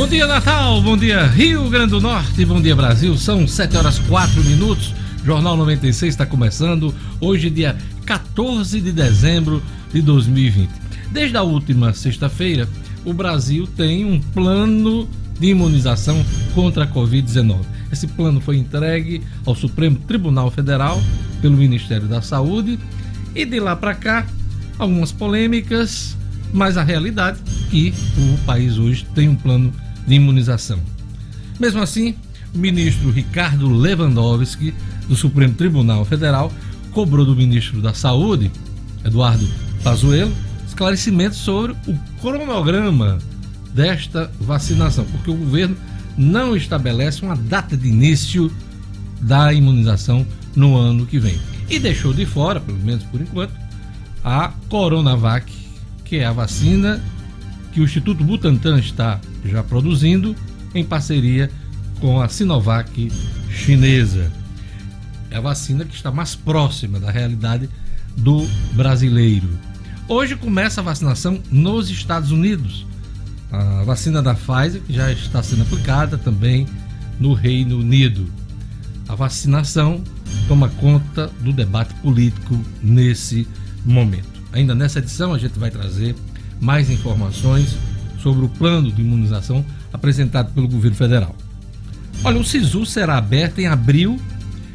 Bom dia, Natal. Bom dia, Rio Grande do Norte. Bom dia, Brasil. São 7 horas 4 minutos. Jornal 96 está começando. Hoje, dia 14 de dezembro de 2020. Desde a última sexta-feira, o Brasil tem um plano de imunização contra a Covid-19. Esse plano foi entregue ao Supremo Tribunal Federal pelo Ministério da Saúde e de lá para cá algumas polêmicas, mas a realidade é que o país hoje tem um plano imunização. Mesmo assim, o ministro Ricardo Lewandowski do Supremo Tribunal Federal cobrou do ministro da Saúde, Eduardo Pazuello, esclarecimentos sobre o cronograma desta vacinação, porque o governo não estabelece uma data de início da imunização no ano que vem. E deixou de fora, pelo menos por enquanto, a Coronavac, que é a vacina que o Instituto Butantan está já produzindo em parceria com a Sinovac chinesa. É a vacina que está mais próxima da realidade do brasileiro. Hoje começa a vacinação nos Estados Unidos. A vacina da Pfizer, já está sendo aplicada também no Reino Unido. A vacinação toma conta do debate político nesse momento. Ainda nessa edição, a gente vai trazer mais informações sobre o plano de imunização apresentado pelo governo federal. Olha, o SISU será aberto em abril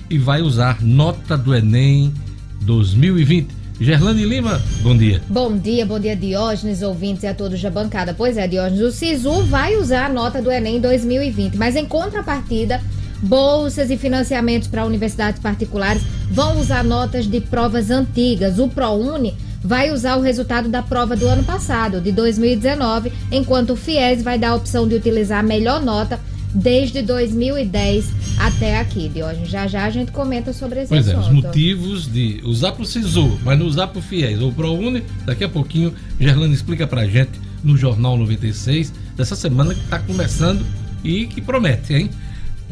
e vai usar nota do Enem 2020. Gerlane Lima, bom dia. Bom dia, bom dia Diógenes, ouvintes e a todos da bancada. Pois é, Diógenes, o SISU vai usar a nota do Enem 2020, mas em contrapartida, bolsas e financiamentos para universidades particulares vão usar notas de provas antigas. O ProUni vai usar o resultado da prova do ano passado, de 2019, enquanto o FIES vai dar a opção de utilizar a melhor nota desde 2010 até aqui, de hoje. Já já a gente comenta sobre esse pois assunto. Pois é, os motivos de usar para o SISU, mas não usar para o FIES ou para o UNE, daqui a pouquinho, Gerlane explica para a gente no Jornal 96, dessa semana que está começando e que promete, hein?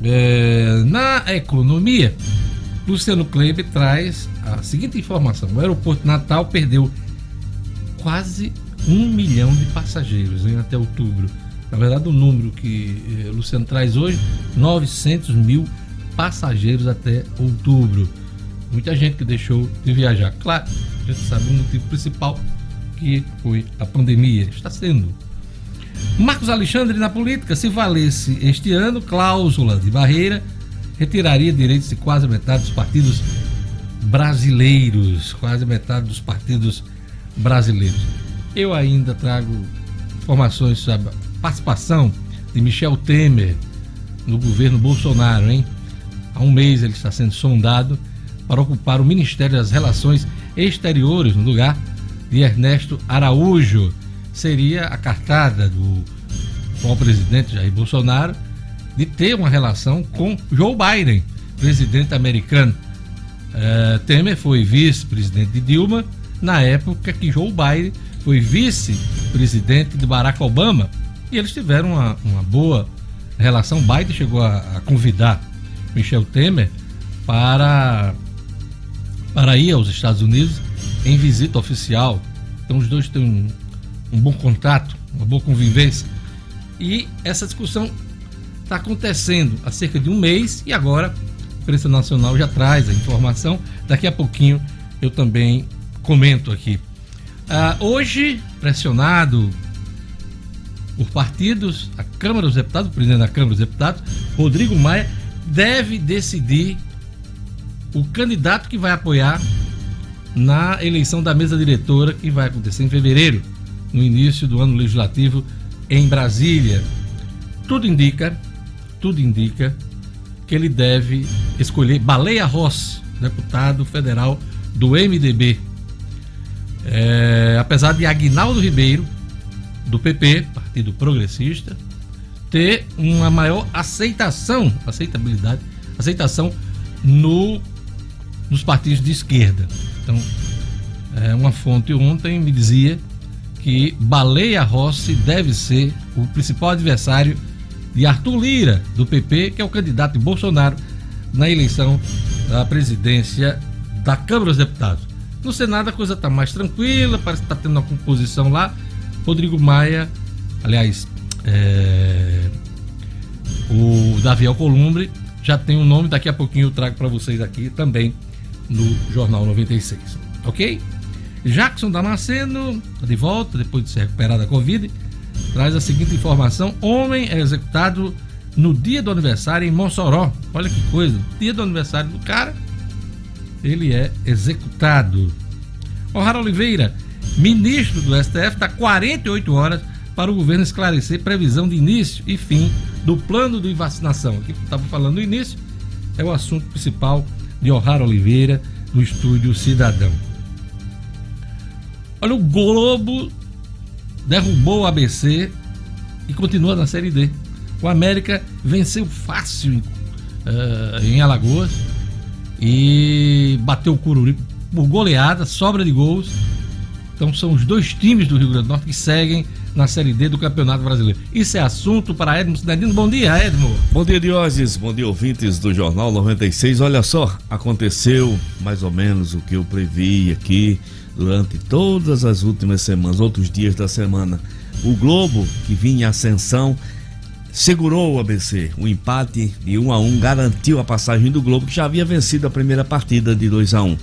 É, na economia, Luciano Kleber traz a seguinte informação: o aeroporto Natal perdeu quase um milhão de passageiros hein, até outubro. Na verdade, o número que eh, Luciano traz hoje, 900 mil passageiros até outubro. Muita gente que deixou de viajar. Claro, a gente sabe o motivo principal que foi a pandemia. Está sendo. Marcos Alexandre na política, se valesse este ano, cláusula de barreira retiraria direitos de quase metade dos partidos brasileiros, quase metade dos partidos brasileiros. Eu ainda trago informações sobre a participação de Michel Temer no governo Bolsonaro, hein? Há um mês ele está sendo sondado para ocupar o Ministério das Relações Exteriores no lugar de Ernesto Araújo. Seria a cartada do atual presidente Jair Bolsonaro de ter uma relação com Joe Biden, presidente americano. Uh, Temer foi vice-presidente de Dilma na época que Joe Biden foi vice-presidente de Barack Obama e eles tiveram uma, uma boa relação. Biden chegou a, a, convidar Michel Temer para, para ir aos Estados Unidos em visita oficial. Então os dois têm um, um bom contato, uma boa convivência. E essa discussão está acontecendo há cerca de um mês e agora a imprensa nacional já traz a informação. Daqui a pouquinho eu também comento aqui. Ah, hoje, pressionado por partidos, a Câmara dos Deputados, o presidente da Câmara dos Deputados, Rodrigo Maia, deve decidir o candidato que vai apoiar na eleição da mesa diretora que vai acontecer em fevereiro, no início do ano legislativo em Brasília. Tudo indica tudo indica que ele deve escolher Baleia Ross, deputado federal do MDB. É, apesar de Agnaldo Ribeiro, do PP, Partido Progressista, ter uma maior aceitação, aceitabilidade, aceitação no, nos partidos de esquerda. Então, é, uma fonte ontem me dizia que Baleia Rossi deve ser o principal adversário de Arthur Lira, do PP, que é o candidato de Bolsonaro na eleição da presidência da Câmara dos Deputados. No Senado a coisa está mais tranquila, parece que está tendo uma composição lá. Rodrigo Maia, aliás, é, o Davi Alcolumbre já tem um nome, daqui a pouquinho eu trago para vocês aqui também no Jornal 96. Ok? Jackson Damasceno, de volta, depois de se recuperar da Covid, traz a seguinte informação: homem é executado no dia do aniversário em Mossoró. Olha que coisa, dia do aniversário do cara, ele é executado. O'Hara Oliveira, ministro do STF, dá 48 horas para o governo esclarecer previsão de início e fim do plano de vacinação. Aqui estava falando no início, é o assunto principal de O'Hara Oliveira, do Estúdio Cidadão. Olha, o Globo derrubou o ABC e continua na Série D. O América venceu fácil uh, em Alagoas e bateu o Cururi por goleada, sobra de gols. Então são os dois times do Rio Grande do Norte que seguem na Série D do Campeonato Brasileiro. Isso é assunto para Edmo Cidadino. Bom dia, Edmo. Bom dia, Diógenes. Bom dia, ouvintes do Jornal 96. Olha só, aconteceu mais ou menos o que eu previ aqui durante todas as últimas semanas, outros dias da semana. O Globo, que vinha em ascensão, segurou o ABC. O empate de 1 a 1 garantiu a passagem do Globo, que já havia vencido a primeira partida de 2 a 1.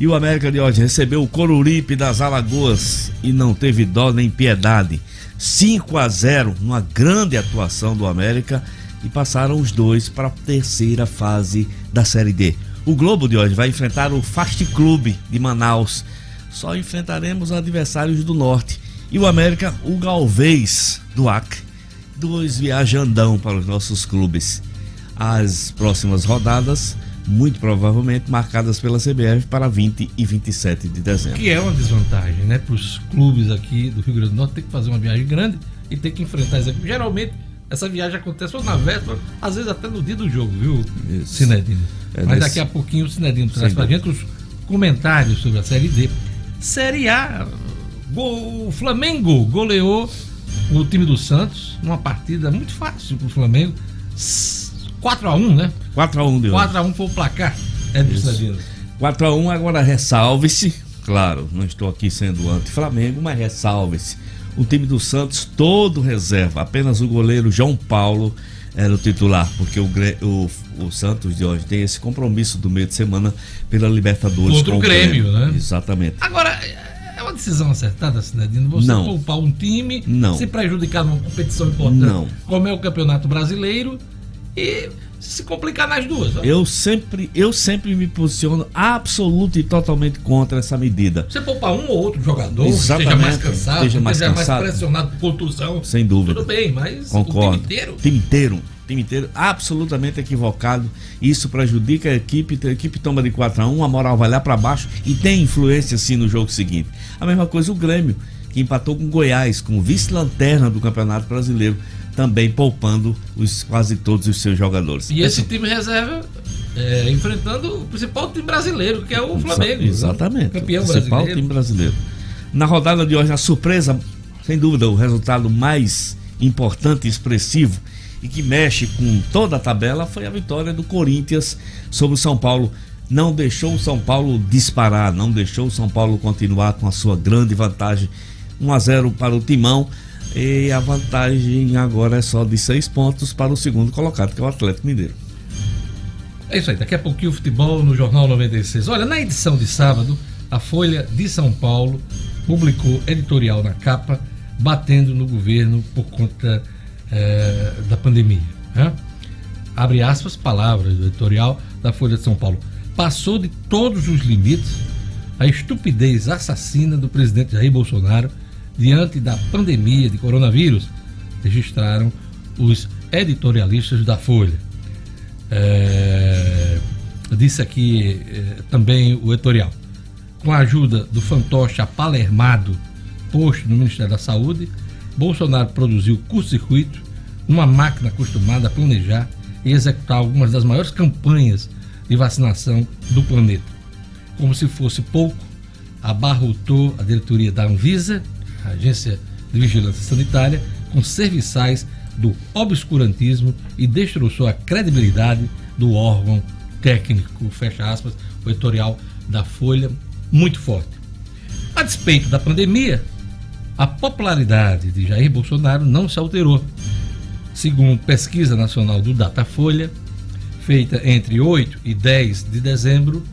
E o América de hoje recebeu o Coruripe das Alagoas e não teve dó nem piedade. 5 a 0, uma grande atuação do América e passaram os dois para a terceira fase da Série D. O Globo de hoje vai enfrentar o Fast Club de Manaus. Só enfrentaremos adversários do Norte. E o América, o Galvez do Acre. Dois viajandão para os nossos clubes. As próximas rodadas muito provavelmente marcadas pela CBF para 20 e 27 de dezembro. Que é uma desvantagem, né? Para os clubes aqui do Rio Grande do Norte ter que fazer uma viagem grande e ter que enfrentar isso aqui. Geralmente, essa viagem acontece ou na véspera, às vezes até no dia do jogo, viu, isso. É Mas daqui a pouquinho o Cinedino traz para gente os comentários sobre a Série D. Série A, o Flamengo goleou o time do Santos numa partida muito fácil para o Flamengo. 4x1, né? 4x1 deu. 4x1 foi o placar. É do 4x1, agora ressalve-se. Claro, não estou aqui sendo anti-Flamengo, mas ressalve-se. O time do Santos todo reserva. Apenas o goleiro João Paulo era o titular, porque o, o, o Santos de hoje tem esse compromisso do meio de semana pela Libertadores. Contra o Grêmio, né? Exatamente. Agora, é uma decisão acertada, Cinedino? Você não. poupar um time, não. se prejudicar numa competição importante, não. como é o Campeonato Brasileiro, e se complicar nas duas. Eu sempre, eu sempre me posiciono absoluto e totalmente contra essa medida. Você poupar um ou outro jogador, Exatamente, esteja mais cansado, esteja mais, cansado, mais pressionado por contusão. Sem dúvida. Tudo bem, mas Concordo. o time inteiro. Time inteiro. Time inteiro absolutamente equivocado. Isso prejudica a equipe. A equipe toma de 4 a 1 a moral vai lá para baixo e tem influência sim no jogo seguinte. A mesma coisa o Grêmio, que empatou com Goiás, com vice-lanterna do Campeonato Brasileiro também poupando os, quase todos os seus jogadores. E esse time reserva é, enfrentando o principal time brasileiro, que é o Flamengo. Né? Exatamente. Campeão o principal brasileiro. time brasileiro. Na rodada de hoje, a surpresa, sem dúvida, o resultado mais importante e expressivo e que mexe com toda a tabela foi a vitória do Corinthians sobre o São Paulo. Não deixou o São Paulo disparar, não deixou o São Paulo continuar com a sua grande vantagem. 1 a 0 para o Timão. E a vantagem agora é só de seis pontos para o segundo colocado, que é o Atlético Mineiro. É isso aí, daqui a pouquinho o futebol no Jornal 96. Olha, na edição de sábado, a Folha de São Paulo publicou editorial na capa batendo no governo por conta é, da pandemia. Né? Abre aspas, palavras do editorial da Folha de São Paulo. Passou de todos os limites a estupidez assassina do presidente Jair Bolsonaro diante da pandemia de coronavírus, registraram os editorialistas da Folha. É, disse aqui é, também o editorial. Com a ajuda do fantoche apalermado posto no Ministério da Saúde, Bolsonaro produziu curto-circuito, uma máquina acostumada a planejar e executar algumas das maiores campanhas de vacinação do planeta. Como se fosse pouco, abarrotou a diretoria da Anvisa Agência de Vigilância Sanitária, com serviçais do obscurantismo e destroçou a credibilidade do órgão técnico, fecha aspas, o editorial da Folha, muito forte. A despeito da pandemia, a popularidade de Jair Bolsonaro não se alterou. Segundo pesquisa nacional do Datafolha, feita entre 8 e 10 de dezembro,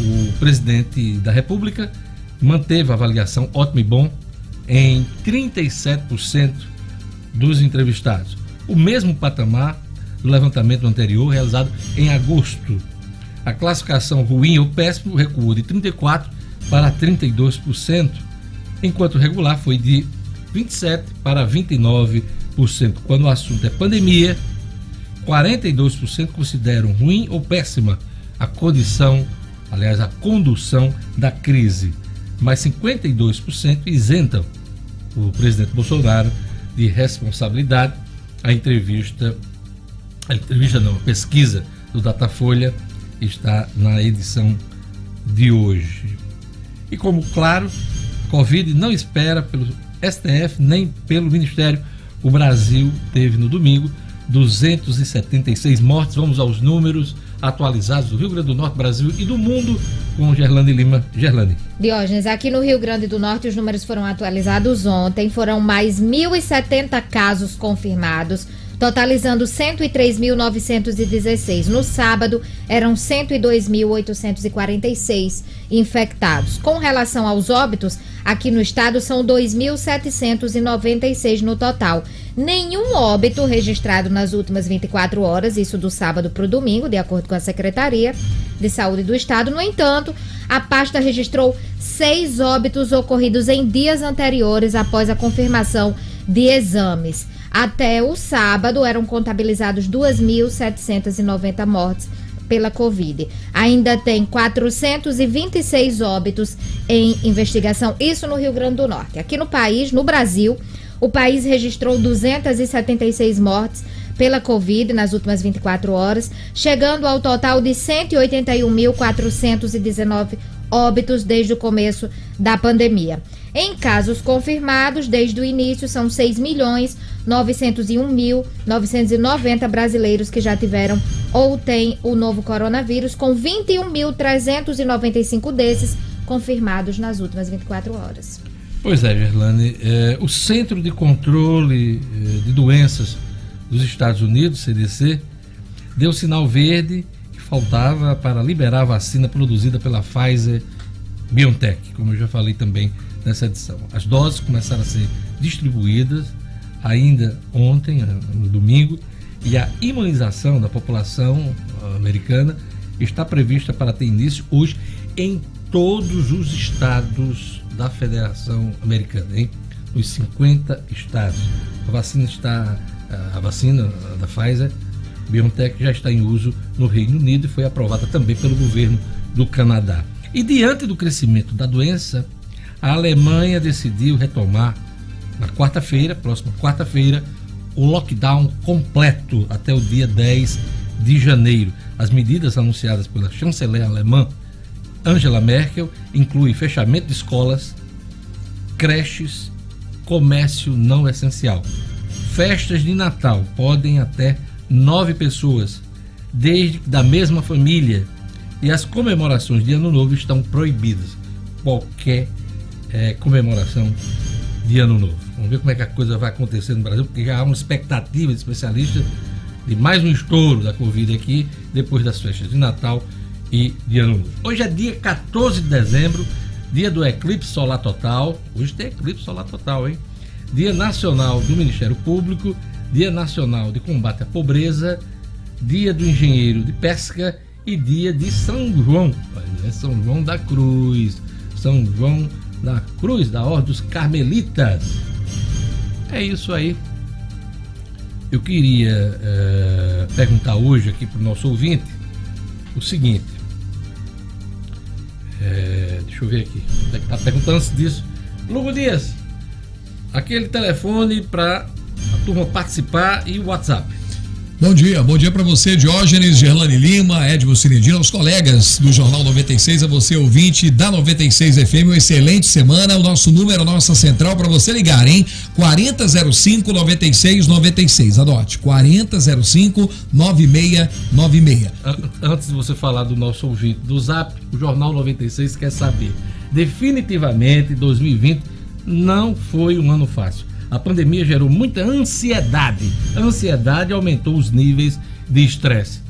o presidente da República manteve a avaliação ótimo e bom em 37% dos entrevistados. O mesmo patamar do levantamento anterior, realizado em agosto. A classificação ruim ou péssimo recuou de 34% para 32%, enquanto regular foi de 27% para 29%. Quando o assunto é pandemia, 42% consideram ruim ou péssima a condição, aliás, a condução da crise, mas 52% isentam o presidente Bolsonaro de responsabilidade. A entrevista, a entrevista não, a pesquisa do Datafolha está na edição de hoje. E como claro, Covid não espera pelo STF nem pelo Ministério. O Brasil teve no domingo 276 mortes. Vamos aos números atualizados do Rio Grande do Norte, Brasil e do mundo com Gerlane Lima. Gerlane. Diógenes, aqui no Rio Grande do Norte os números foram atualizados ontem. Foram mais 1.070 casos confirmados totalizando 103.916. No sábado, eram 102.846 infectados. Com relação aos óbitos, aqui no estado são 2.796 no total. Nenhum óbito registrado nas últimas 24 horas, isso do sábado para o domingo, de acordo com a Secretaria de Saúde do Estado. No entanto, a pasta registrou seis óbitos ocorridos em dias anteriores após a confirmação de exames. Até o sábado eram contabilizados 2.790 mortes pela Covid. Ainda tem 426 óbitos em investigação, isso no Rio Grande do Norte. Aqui no país, no Brasil, o país registrou 276 mortes pela Covid nas últimas 24 horas, chegando ao total de 181.419 óbitos desde o começo da pandemia. Em casos confirmados desde o início, são 6 milhões 901.990 brasileiros que já tiveram ou têm o novo coronavírus, com 21.395 desses confirmados nas últimas 24 horas. Pois é, Gerlane. É, o Centro de Controle é, de Doenças dos Estados Unidos, CDC, deu sinal verde que faltava para liberar a vacina produzida pela Pfizer BioNTech, como eu já falei também nessa edição. As doses começaram a ser distribuídas ainda ontem, eh, no domingo, e a imunização da população eh, americana está prevista para ter início hoje em todos os estados da Federação Americana, hein? Nos 50 estados. A vacina está eh, a vacina da Pfizer BioNTech já está em uso no Reino Unido e foi aprovada também pelo governo do Canadá. E diante do crescimento da doença, a Alemanha decidiu retomar na quarta-feira, próxima quarta-feira, o lockdown completo até o dia 10 de janeiro. As medidas anunciadas pela chanceler alemã Angela Merkel incluem fechamento de escolas, creches, comércio não essencial. Festas de Natal podem até nove pessoas, desde da mesma família, e as comemorações de Ano Novo estão proibidas. Qualquer é, comemoração de Ano Novo. Vamos ver como é que a coisa vai acontecer no Brasil, porque já há uma expectativa de especialistas de mais um estouro da Covid aqui, depois das festas de Natal e de Ano Novo. Hoje é dia 14 de dezembro, dia do eclipse solar total. Hoje tem eclipse solar total, hein? Dia Nacional do Ministério Público, Dia Nacional de Combate à Pobreza, Dia do Engenheiro de Pesca e Dia de São João. É São João da Cruz. São João da Cruz, da Ordem dos Carmelitas. É isso aí. Eu queria é, perguntar hoje aqui para o nosso ouvinte o seguinte. É, deixa eu ver aqui. Está perguntando antes disso. Lugo Dias, aquele telefone para a turma participar e o WhatsApp. Bom dia, bom dia para você, Diógenes, Gerlane Lima, Edmo Cinedino, aos colegas do Jornal 96, a você ouvinte da 96 FM, uma excelente semana. O nosso número, a nossa central para você ligar, hein? 4005 9696. Adote, 4005 9696. Antes de você falar do nosso ouvinte do Zap, o Jornal 96 quer saber. Definitivamente 2020 não foi um ano fácil A pandemia gerou muita ansiedade. A ansiedade aumentou os níveis de estresse.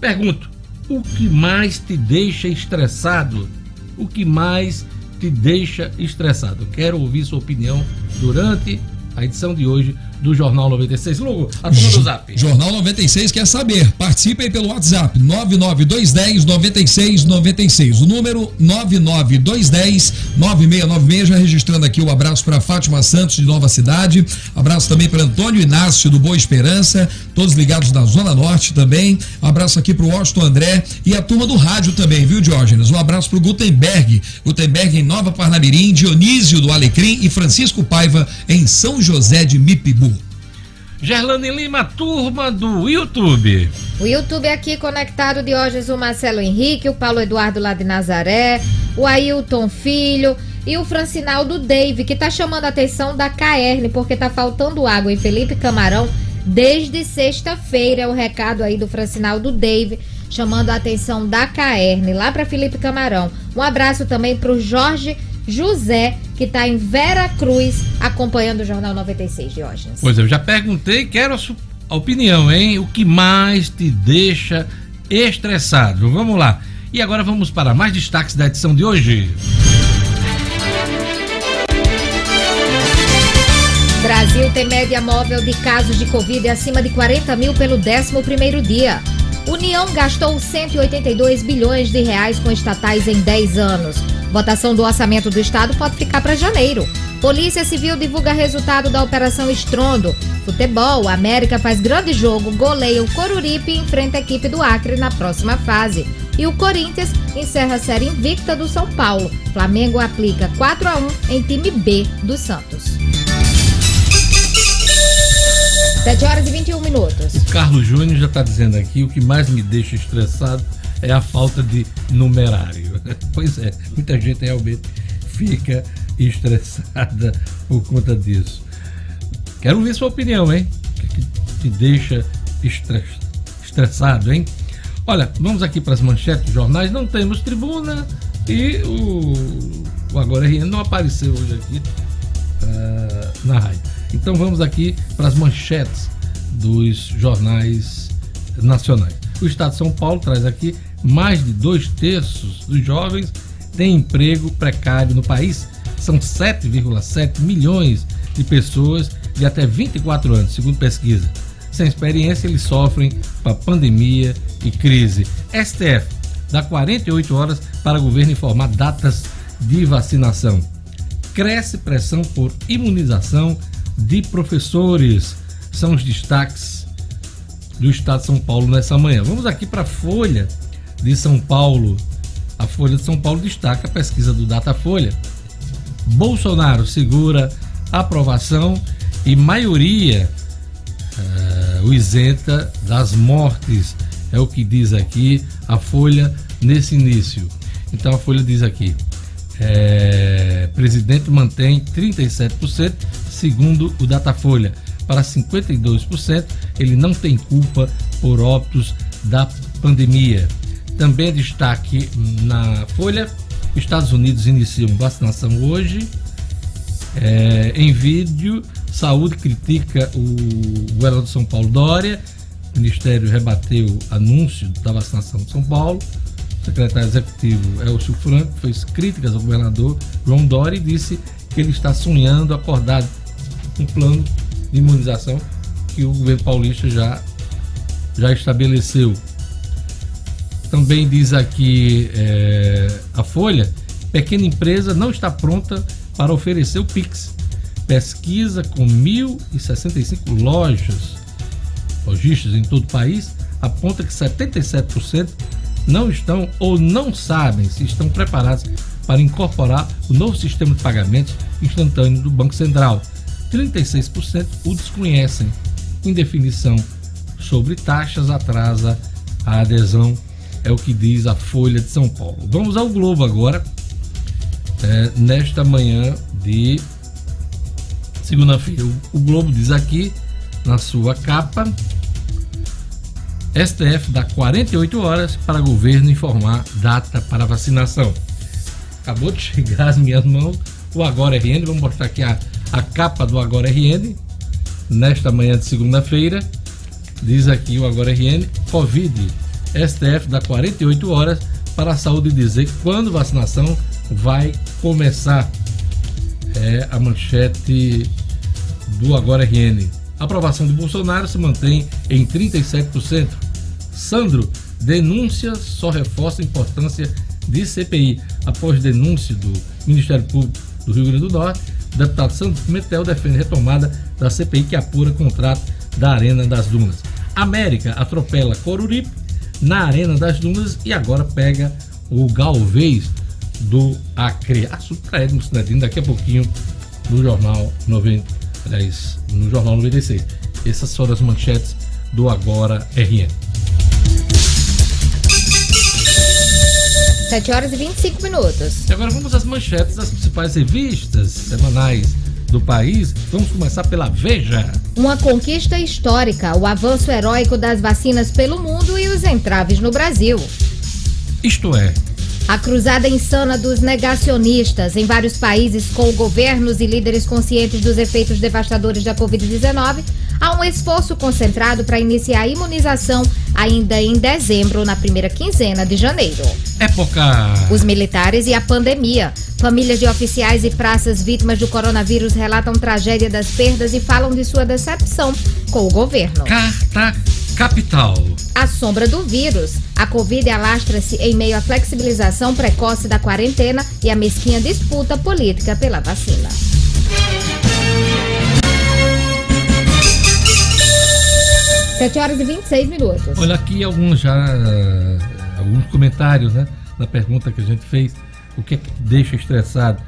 Pergunto: o que mais te deixa estressado? O que mais te deixa estressado? Quero ouvir sua opinião durante a edição de hoje do Jornal 96. Logo, a turma do Zap. Jornal 96 quer saber. Participe aí pelo WhatsApp 99210 9696. O número 99210 9696. Já registrando aqui o um abraço para Fátima Santos de Nova Cidade. Abraço também para Antônio Inácio do Boa Esperança. Todos ligados na Zona Norte também. Abraço aqui para o Washington André e a turma do rádio também, viu, Diógenes? Um abraço para o Gutenberg. Gutenberg em Nova Parnamirim, Dionísio do Alecrim e Francisco Paiva em São José de Mipibu. Gerlane Lima, turma do YouTube. O YouTube aqui conectado de hoje o Marcelo Henrique, o Paulo Eduardo lá de Nazaré, o Ailton Filho e o Francinaldo Dave, que tá chamando a atenção da Caerne, porque tá faltando água em Felipe Camarão desde sexta-feira. É o recado aí do Francinaldo Dave, chamando a atenção da Caerne, lá para Felipe Camarão. Um abraço também pro Jorge José, que está em Vera Cruz, acompanhando o Jornal 96 de hoje. Pois eu já perguntei, quero a sua opinião, hein? O que mais te deixa estressado? Vamos lá. E agora vamos para mais destaques da edição de hoje. Brasil tem média móvel de casos de Covid acima de 40 mil pelo 11 primeiro dia. União gastou 182 bilhões de reais com estatais em 10 anos. Votação do orçamento do estado pode ficar para janeiro. Polícia Civil divulga resultado da Operação Estrondo. Futebol, América faz grande jogo, goleia o Coruripe e enfrenta a equipe do Acre na próxima fase. E o Corinthians encerra a série invicta do São Paulo. Flamengo aplica 4 a 1 em time B do Santos. 7 horas e 21 minutos. O Carlos Júnior já está dizendo aqui: o que mais me deixa estressado é a falta de numerário. Pois é, muita gente realmente fica estressada por conta disso. Quero ver sua opinião, hein? O que, que te deixa estressado, hein? Olha, vamos aqui para as manchetes dos jornais. Não temos tribuna e o, o Agora RN não apareceu hoje aqui uh, na rádio. Então vamos aqui para as manchetes dos jornais nacionais. O Estado de São Paulo traz aqui mais de dois terços dos jovens têm emprego precário no país. São 7,7 milhões de pessoas de até 24 anos, segundo pesquisa. Sem experiência, eles sofrem com a pandemia e crise. STF dá 48 horas para o governo informar datas de vacinação. Cresce pressão por imunização de professores. São os destaques do Estado de São Paulo nessa manhã. Vamos aqui para a Folha de São Paulo. A Folha de São Paulo destaca a pesquisa do Datafolha. Bolsonaro segura aprovação e maioria uh, o isenta das mortes. É o que diz aqui a Folha nesse início. Então a Folha diz aqui: é, presidente mantém 37%, segundo o Datafolha. Para 52%, ele não tem culpa por óbitos da pandemia. Também é destaque na Folha: Estados Unidos iniciam vacinação hoje. É, em vídeo, saúde critica o governador de São Paulo Dória. O Ministério rebateu anúncio da vacinação de São Paulo. O secretário executivo Elcio Franco fez críticas ao governador João Dória e disse que ele está sonhando acordado um plano de imunização que o governo paulista já, já estabeleceu. Também diz aqui é, a Folha: pequena empresa não está pronta para oferecer o Pix. Pesquisa com 1.065 lojas, lojistas em todo o país, aponta que 77% não estão ou não sabem se estão preparados para incorporar o novo sistema de pagamentos instantâneo do Banco Central. 36% o desconhecem. Indefinição sobre taxas atrasa a adesão é o que diz a Folha de São Paulo. Vamos ao Globo agora, é, nesta manhã de segunda-feira. O, o Globo diz aqui, na sua capa, STF dá 48 horas para governo informar data para vacinação. Acabou de chegar às minhas mãos o Agora RN, vamos mostrar aqui a, a capa do Agora RN, nesta manhã de segunda-feira, diz aqui o Agora RN, Covid, STF dá 48 horas para a saúde dizer quando vacinação vai começar. É a manchete do Agora RN. Aprovação de Bolsonaro se mantém em 37%. Sandro, denúncia só reforça a importância de CPI. Após denúncia do Ministério Público do Rio Grande do Norte, o deputado Sandro Pimentel defende retomada da CPI que apura contrato da Arena das Dunas. América atropela Coruripe na Arena das Dunas e agora pega o Galvez do Acre. Assunto para Edmo Cidadino daqui a pouquinho no Jornal 90, aliás, no Jornal 96. Essas foram as manchetes do Agora RN. 7 horas e 25 minutos. E agora vamos às manchetes das principais revistas semanais do país. Vamos começar pela Veja. Uma conquista histórica, o avanço heróico das vacinas pelo mundo e os entraves no Brasil. Isto é, A cruzada insana dos negacionistas em vários países, com governos e líderes conscientes dos efeitos devastadores da Covid-19, há um esforço concentrado para iniciar a imunização ainda em dezembro, na primeira quinzena de janeiro. época. Os militares e a pandemia. Famílias de oficiais e praças vítimas do coronavírus relatam tragédia das perdas e falam de sua decepção com o governo. Carta Capital. A sombra do vírus. A Covid alastra-se em meio à flexibilização precoce da quarentena e a mesquinha disputa política pela vacina. Sete horas e 26 minutos. Olha aqui alguns já eh, alguns comentários, né? Na pergunta que a gente fez, o que é que te deixa estressado?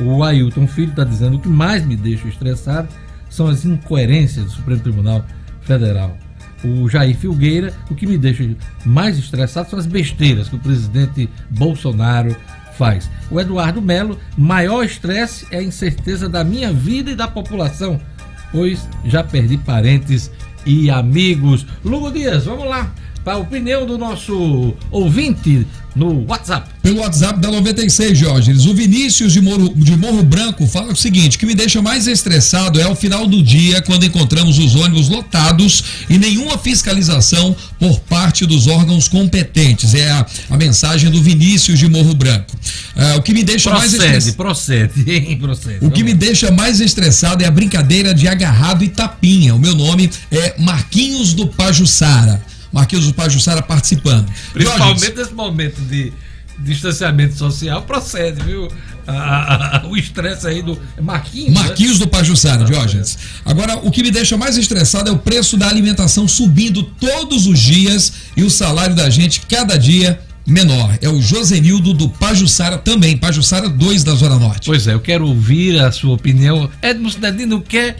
O Ailton Filho está dizendo o que mais me deixa estressado são as incoerências do Supremo Tribunal Federal. O Jair Filgueira, o que me deixa mais estressado são as besteiras que o presidente Bolsonaro faz. O Eduardo Melo, maior estresse é a incerteza da minha vida e da população, pois já perdi parentes e amigos. Lugo Dias, vamos lá a opinião do nosso ouvinte no WhatsApp. Pelo WhatsApp da 96, Jorge. O Vinícius de Morro, de Morro Branco fala o seguinte: o que me deixa mais estressado é ao final do dia, quando encontramos os ônibus lotados e nenhuma fiscalização por parte dos órgãos competentes. É a, a mensagem do Vinícius de Morro Branco. Ah, o que me deixa mais Procede, estressado. procede, hein? Procede. O que me deixa mais estressado é a brincadeira de agarrado e tapinha. O meu nome é Marquinhos do Pajussara. Marquinhos do Pajussara participando. Principalmente Jorge, nesse momento de distanciamento social, procede, viu? Ah, o estresse aí do Marquinhos. né? Marquinhos do Pajussara, Diógenes. Agora, o que me deixa mais estressado é o preço da alimentação subindo todos os dias e o salário da gente cada dia menor. É o Josenildo do Pajussara também, Pajussara 2 da Zona Norte. Pois é, eu quero ouvir a sua opinião. Edmo Cidadino, o que é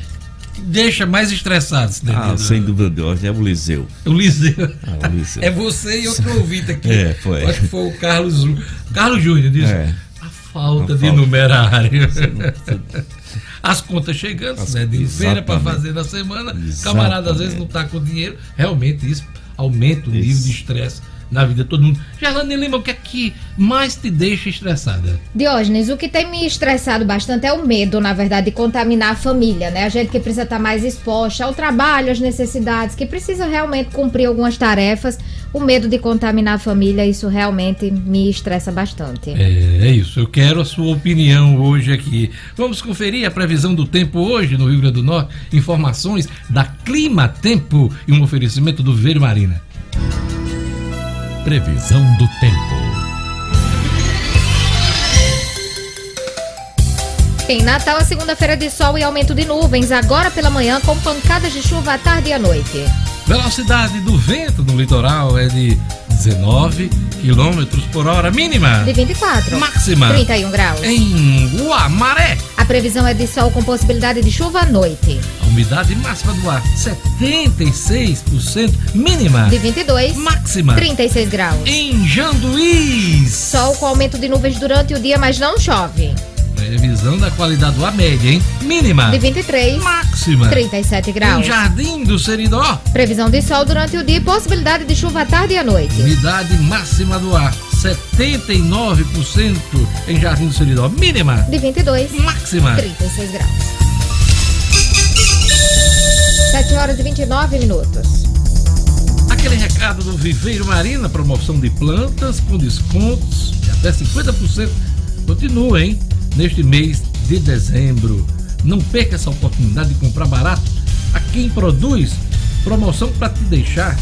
deixa mais estressado, Cidadino? Ah, sem dúvida de hoje é o Liseu. O Liseu. Ah, o Liseu. É você e outro ouvinte aqui. É, foi. Acho que foi o Carlos, Carlos Júnior, disse. É. A falta A de falta. numerário. As contas chegando, As- né? De feira para exatamente. fazer na semana. Camarada às vezes Exatamente. não tá com dinheiro. Realmente isso aumenta o nível de estresse na vida de todo mundo. Gerlane Lima, o que é que mais te deixa estressada? Diógenes, o que tem me estressado bastante é o medo, na verdade, de contaminar a família, né? A gente que precisa estar mais exposta ao trabalho, às necessidades, que precisa realmente cumprir algumas tarefas. O medo de contaminar a família, isso realmente me estressa bastante. É, é isso, eu quero a sua opinião hoje aqui. Vamos conferir a previsão do tempo hoje no Rio Grande do Norte, informações da Clima Tempo e um oferecimento do Ver Marina. Previsão do tempo. Em Natal, a segunda-feira de sol e aumento de nuvens, agora pela manhã, com pancadas de chuva à tarde e à noite. Velocidade do vento no litoral é de 19 km por hora mínima. De 24. Máxima 31 graus. em Guamaré. A previsão é de sol com possibilidade de chuva à noite. A umidade máxima do ar 76%, mínima De 22. máxima 36 graus. em Janduís. Sol com aumento de nuvens durante o dia, mas não chove. Previsão da qualidade do ar média, hein? Mínima De 23. máxima 37 em graus. Jardim do Seridó. Previsão de sol durante o dia e possibilidade de chuva à tarde e à noite. Umidade máxima do ar 79% em Jardim do Seridó. Mínima De 22. máxima 36 graus. horas e 29 minutos. Aquele recado do Viveiro Marina, promoção de plantas com descontos de até 50%. Continua, hein? Neste mês de dezembro. Não perca essa oportunidade de comprar barato a quem produz. Promoção para te deixar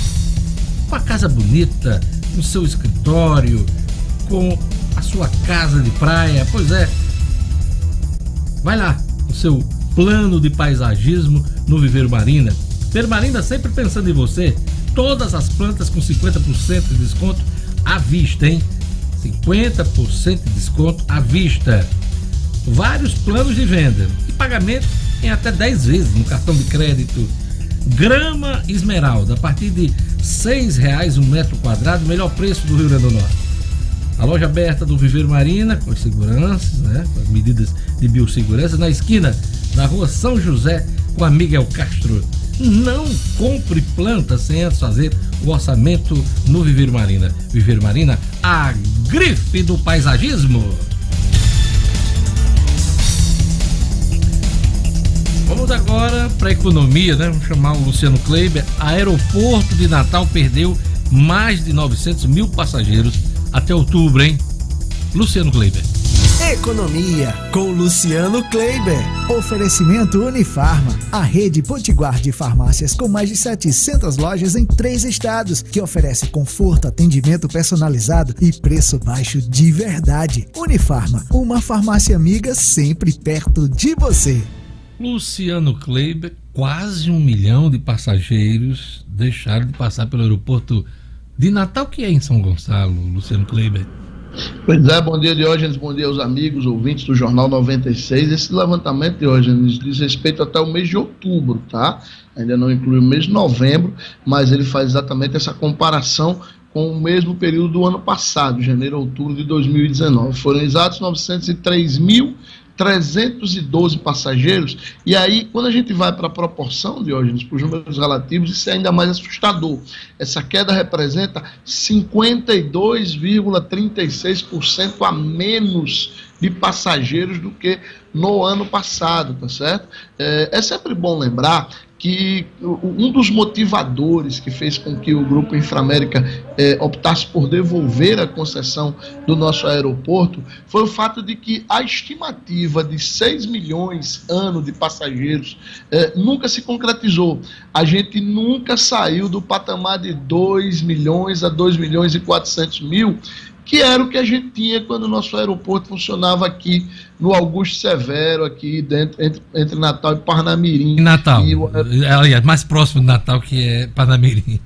com a casa bonita, com seu escritório, com a sua casa de praia. Pois é. Vai lá, o seu plano de paisagismo no Viveiro Marina. Viveiro Marina sempre pensando em você. Todas as plantas com 50% de desconto à vista, hein? 50% de desconto à vista. Vários planos de venda e pagamento em até 10 vezes no cartão de crédito. Grama esmeralda, a partir de R$ 6,00 um metro quadrado, melhor preço do Rio Grande do Norte. A loja aberta do Viveiro Marina, com as seguranças, né, com as medidas de biossegurança, na esquina da rua São José, com a Miguel Castro. Não compre planta sem antes fazer o orçamento no Viveiro Marina. Viveiro Marina, a grife do paisagismo. Vamos agora para a economia, né? Vamos chamar o Luciano Kleiber. Aeroporto de Natal perdeu mais de 900 mil passageiros até outubro, hein? Luciano Kleiber. Economia com Luciano Kleiber. Oferecimento Unifarma, a rede potiguar de farmácias com mais de 700 lojas em três estados, que oferece conforto, atendimento personalizado e preço baixo de verdade. Unifarma, uma farmácia amiga sempre perto de você. Luciano Kleiber, quase um milhão de passageiros deixaram de passar pelo aeroporto de Natal, que é em São Gonçalo, Luciano Kleiber. Pois é, bom dia Diógenes, bom dia aos amigos, ouvintes do Jornal 96. Esse levantamento, Diógenes, diz respeito até o mês de outubro, tá? Ainda não inclui o mês de novembro, mas ele faz exatamente essa comparação com o mesmo período do ano passado, janeiro outubro de 2019. Foram exatos 903 mil 312 passageiros. E aí, quando a gente vai para a proporção, Diógenes, para os números relativos, isso é ainda mais assustador. Essa queda representa 52,36% a menos de passageiros do que no ano passado, tá certo? É, é sempre bom lembrar que um dos motivadores que fez com que o Grupo Inframérica eh, optasse por devolver a concessão do nosso aeroporto foi o fato de que a estimativa de 6 milhões ano de passageiros eh, nunca se concretizou. A gente nunca saiu do patamar de 2 milhões a 2 milhões e 400 mil que era o que a gente tinha quando o nosso aeroporto funcionava aqui no Augusto Severo, aqui dentro, entre, entre Natal e Parnamirim. Natal. E o, aliás, mais próximo de Natal que é Parnamirim.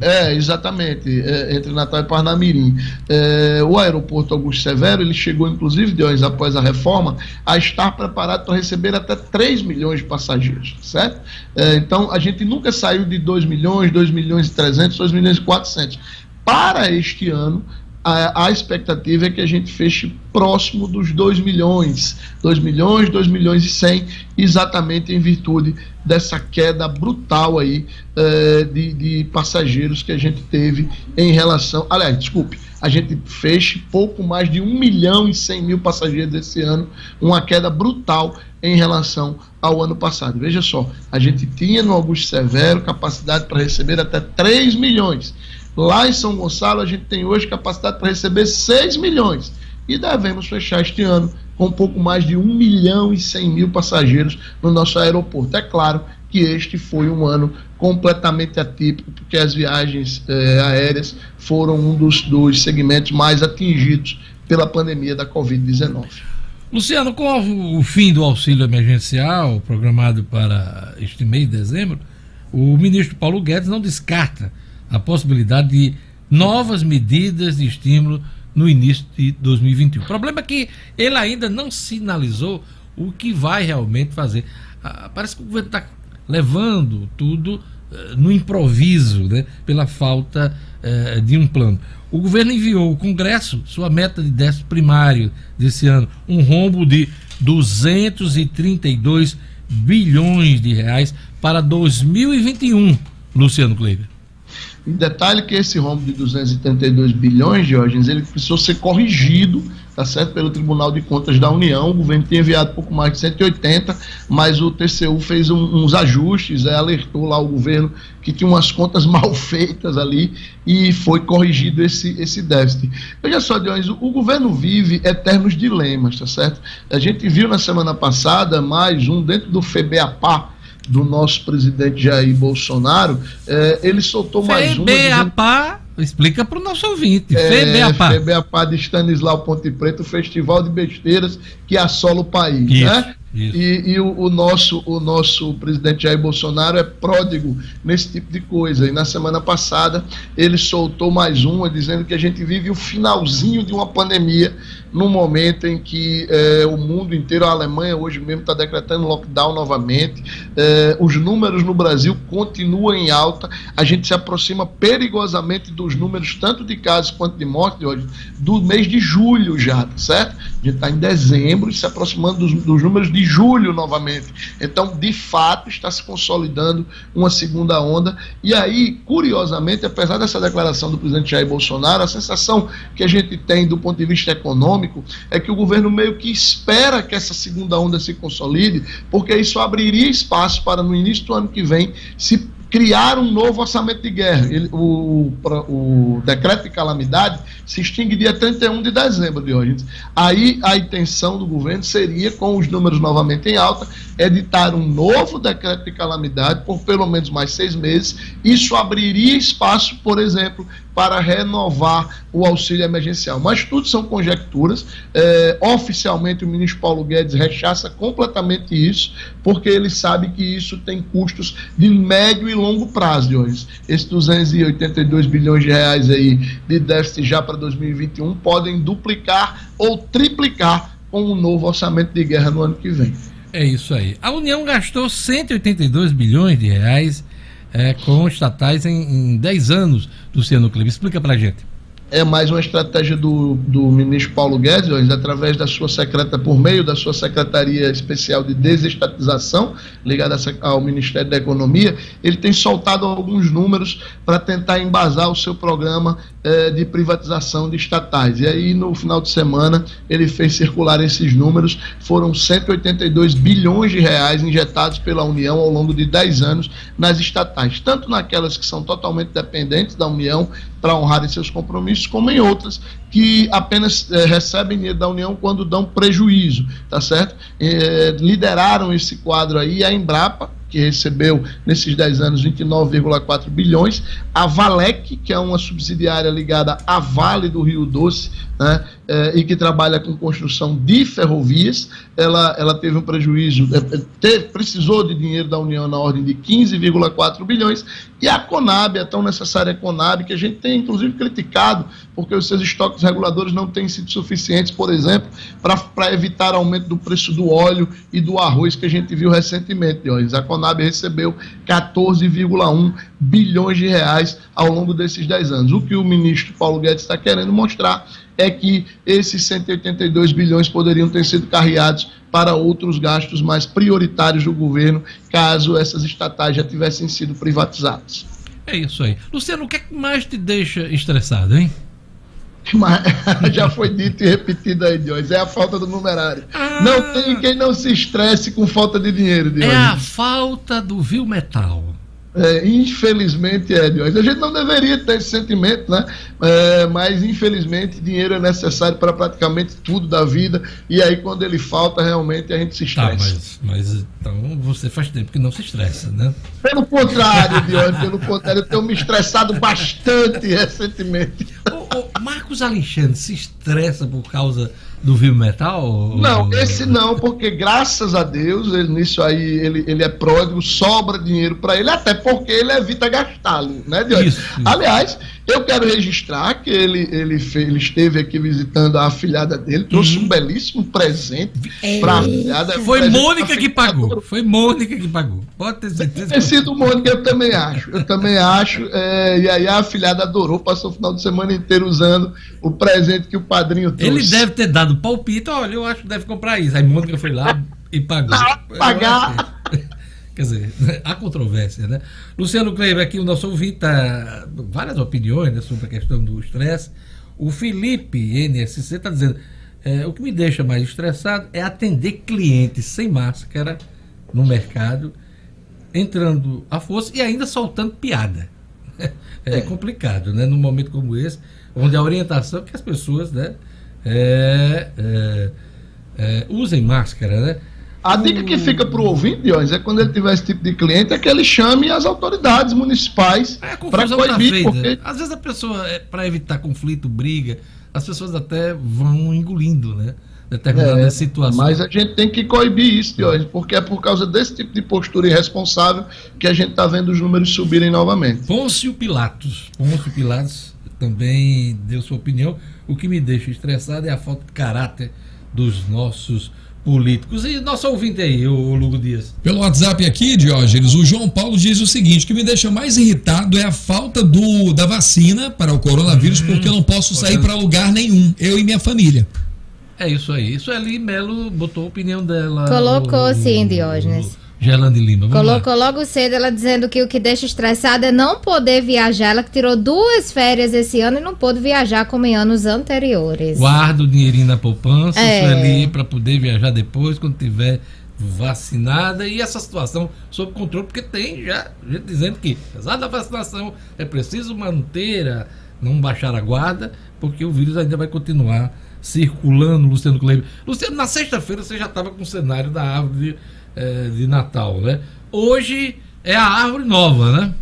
É, exatamente, é, entre Natal e Parnamirim. É, o aeroporto Augusto Severo, ele chegou, inclusive, de hoje após a reforma, a estar preparado para receber até 3 milhões de passageiros, certo? É, então, a gente nunca saiu de 2 milhões, 2 milhões e 300, 2 milhões e 400. Para este ano, a, a, expectativa é que a gente feche próximo dos 2 milhões, 2 milhões, 2 milhões e 100, exatamente em virtude dessa queda brutal aí eh, de, de, passageiros que a gente teve em relação. Aliás, desculpe, a gente feche pouco mais de 1 milhão e 100 mil passageiros esse ano, uma queda brutal em relação ao ano passado. Veja só, a gente tinha no Augusto Severo capacidade para receber até 3 milhões. Lá em São Gonçalo, a gente tem hoje capacidade para receber 6 milhões. E devemos fechar este ano com um pouco mais de 1 milhão e 100 mil passageiros no nosso aeroporto. É claro que este foi um ano completamente atípico, porque as viagens eh, aéreas foram um dos, dos segmentos mais atingidos pela pandemia da Covid-19. Luciano, com o fim do auxílio emergencial programado para este mês de dezembro, o ministro Paulo Guedes não descarta a possibilidade de novas medidas de estímulo no início de 2021. O problema é que ele ainda não sinalizou o que vai realmente fazer. Ah, parece que o governo está levando tudo eh, no improviso, né, pela falta eh, de um plano. O governo enviou ao Congresso sua meta de déficit primário desse ano, um rombo de 232 bilhões de reais para 2021, Luciano Kleiber. Em detalhe que esse rombo de 232 bilhões, Diógenes, ele precisou ser corrigido, tá certo, pelo Tribunal de Contas da União. O governo tinha enviado pouco mais de 180, mas o TCU fez um, uns ajustes, é, alertou lá o governo que tinha umas contas mal feitas ali e foi corrigido esse, esse déficit. Veja só, Diógenes, o governo vive eternos dilemas, tá certo? A gente viu na semana passada mais um dentro do FEBEAPA, do nosso presidente Jair Bolsonaro, é, ele soltou mais uma. FEBEAPA, explica para o nosso ouvinte. É, FEBEAPA. FEBEAPA de Stanislau Ponte Preto, o festival de besteiras que assola o país. Isso. Né? E, e o, o, nosso, o nosso presidente Jair Bolsonaro é pródigo nesse tipo de coisa. E na semana passada ele soltou mais uma dizendo que a gente vive o finalzinho de uma pandemia no momento em que é, o mundo inteiro, a Alemanha hoje mesmo está decretando lockdown novamente, é, os números no Brasil continuam em alta, a gente se aproxima perigosamente dos números, tanto de casos quanto de mortes, do mês de julho já, tá certo? Gente está em dezembro se aproximando dos, dos números de julho novamente. Então, de fato, está se consolidando uma segunda onda. E aí, curiosamente, apesar dessa declaração do presidente Jair Bolsonaro, a sensação que a gente tem do ponto de vista econômico é que o governo meio que espera que essa segunda onda se consolide, porque isso abriria espaço para no início do ano que vem se criar um novo orçamento de guerra. Ele, o, o, decreto de calamidade se extingue dia 31 de dezembro de hoje. Aí a intenção do governo seria, com os números novamente em alta, editar um novo decreto de calamidade por pelo menos mais seis meses. Isso abriria espaço, por exemplo, para renovar o auxílio emergencial. Mas tudo são conjecturas. É, oficialmente, o ministro Paulo Guedes rechaça completamente isso, porque ele sabe que isso tem custos de médio e longo prazo, Dionis. Esses 282 bilhões de reais aí de déficit já para 2021 podem duplicar ou triplicar com um novo orçamento de guerra no ano que vem. É isso aí. A União gastou 182 bilhões de reais é, com estatais em, em 10 anos, Luciano Clive. Explica pra gente é mais uma estratégia do, do ministro Paulo Guedes, através da sua secreta, por meio da sua Secretaria Especial de Desestatização, ligada ao Ministério da Economia, ele tem soltado alguns números para tentar embasar o seu programa eh, de privatização de estatais. E aí, no final de semana, ele fez circular esses números, foram 182 bilhões de reais injetados pela União ao longo de 10 anos nas estatais, tanto naquelas que são totalmente dependentes da União para honrarem seus compromissos, como em outras que apenas é, recebem dinheiro da União quando dão prejuízo, tá certo? É, lideraram esse quadro aí a Embrapa, que recebeu nesses 10 anos 29,4 bilhões, a Valec, que é uma subsidiária ligada à Vale do Rio Doce, né, é, e que trabalha com construção de ferrovias, ela, ela teve um prejuízo, é, teve, precisou de dinheiro da União na ordem de 15,4 bilhões, e a Conab, a tão necessária Conab, que a gente tem inclusive criticado, porque os seus estoques reguladores não têm sido suficientes, por exemplo, para evitar aumento do preço do óleo e do arroz que a gente viu recentemente. A Conab recebeu 14,1 bilhões de reais ao longo desses 10 anos. O que o ministro Paulo Guedes está querendo mostrar é que esses 182 bilhões poderiam ter sido carreados para outros gastos mais prioritários do governo, caso essas estatais já tivessem sido privatizadas. É isso aí. Luciano, o que, é que mais te deixa estressado, hein? Mas, já foi dito e repetido aí, Diógenes, é a falta do numerário. Ah, não tem quem não se estresse com falta de dinheiro, Diógenes. É a falta do vil metal. É, infelizmente, é, A gente não deveria ter esse sentimento, né? É, mas, infelizmente, dinheiro é necessário para praticamente tudo da vida. E aí, quando ele falta, realmente a gente se tá, estressa. Tá, mas, mas então você faz tempo que não se estressa, né? Pelo contrário, Diogo, pelo contrário, eu tenho me estressado bastante recentemente. O, o Marcos Alexandre se estressa por causa do Vivo Metal? Não, esse não, porque graças a Deus, ele, nisso aí ele, ele é pródigo, sobra dinheiro para ele, até porque ele evita gastá-lo, né, Diogo? Isso, isso. Aliás, eu quero registrar que ele, ele, ele esteve aqui visitando a afilhada dele, trouxe uhum. um belíssimo presente é. para a afilhada. Foi Mônica que pagou. Foi Mônica que pagou. Pode ter certeza. Ter sido Mônica, eu também acho. Eu também acho. É, e aí a afilhada adorou, passou o final de semana inteiro usando o presente que o padrinho trouxe. Ele deve ter dado palpite, olha, eu acho que deve comprar isso. Aí Mônica foi lá e pagou. Não, pagar. Quer dizer, há controvérsia, né? Luciano Kleber, aqui o nosso ouvinte, tá, várias opiniões né, sobre a questão do estresse. O Felipe NSC está dizendo: é, o que me deixa mais estressado é atender clientes sem máscara no mercado, entrando à força e ainda soltando piada. É, é complicado, né? Num momento como esse, onde a orientação é que as pessoas né, é, é, é usem máscara, né? A dica que fica para o ouvinte, Diógenes, é quando ele tiver esse tipo de cliente, é que ele chame as autoridades municipais é, para coibir. Porque... Às vezes a pessoa, é, para evitar conflito, briga, as pessoas até vão engolindo, né? Determinadas é, situações. Mas a gente tem que coibir isso, Diógenes, porque é por causa desse tipo de postura irresponsável que a gente está vendo os números subirem novamente. Pôncio Pilatos. Pôncio Pilatos também deu sua opinião. O que me deixa estressado é a falta de caráter dos nossos políticos. E nosso ouvinte aí, o Lugo Dias. Pelo WhatsApp aqui, Diógenes, o João Paulo diz o seguinte: o que me deixa mais irritado é a falta do, da vacina para o coronavírus, hum, porque eu não posso sair para lugar nenhum, eu e minha família. É isso aí. Isso ali, Melo botou a opinião dela. Colocou sim, Diógenes. Gelande Lima. Colocou lá. logo cedo ela dizendo que o que deixa estressada é não poder viajar. Ela que tirou duas férias esse ano e não pôde viajar como em anos anteriores. Guarda o dinheirinho na poupança, é. isso ali para poder viajar depois, quando tiver vacinada e essa situação sob controle, porque tem já gente dizendo que, apesar da vacinação, é preciso manter, a, não baixar a guarda, porque o vírus ainda vai continuar circulando, Luciano Kleber. Luciano, na sexta-feira você já estava com o cenário da árvore é, de Natal, né? Hoje é a árvore nova, né?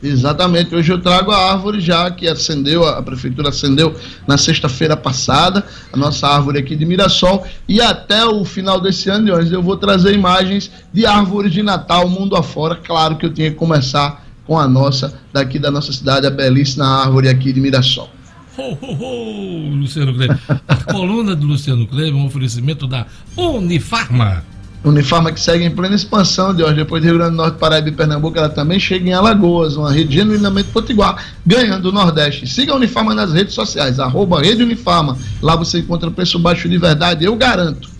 Exatamente, hoje eu trago a árvore já que acendeu, a prefeitura acendeu na sexta-feira passada, a nossa árvore aqui de Mirassol, e até o final desse ano, eu vou trazer imagens de árvores de Natal mundo afora. Claro que eu tinha que começar com a nossa, daqui da nossa cidade, a belíssima árvore aqui de Mirassol. Ho, ho, ho, Luciano Kleber. A coluna do Luciano Kleber é um oferecimento da Unifarma. Unifarma que segue em plena expansão de hoje, depois do Rio Grande do Norte, Paraíba e Pernambuco, ela também chega em Alagoas, uma rede genuinamente potiguar, ganhando o Nordeste. Siga a Unifarma nas redes sociais, arroba Rede Unifarma. Lá você encontra preço baixo de verdade, eu garanto.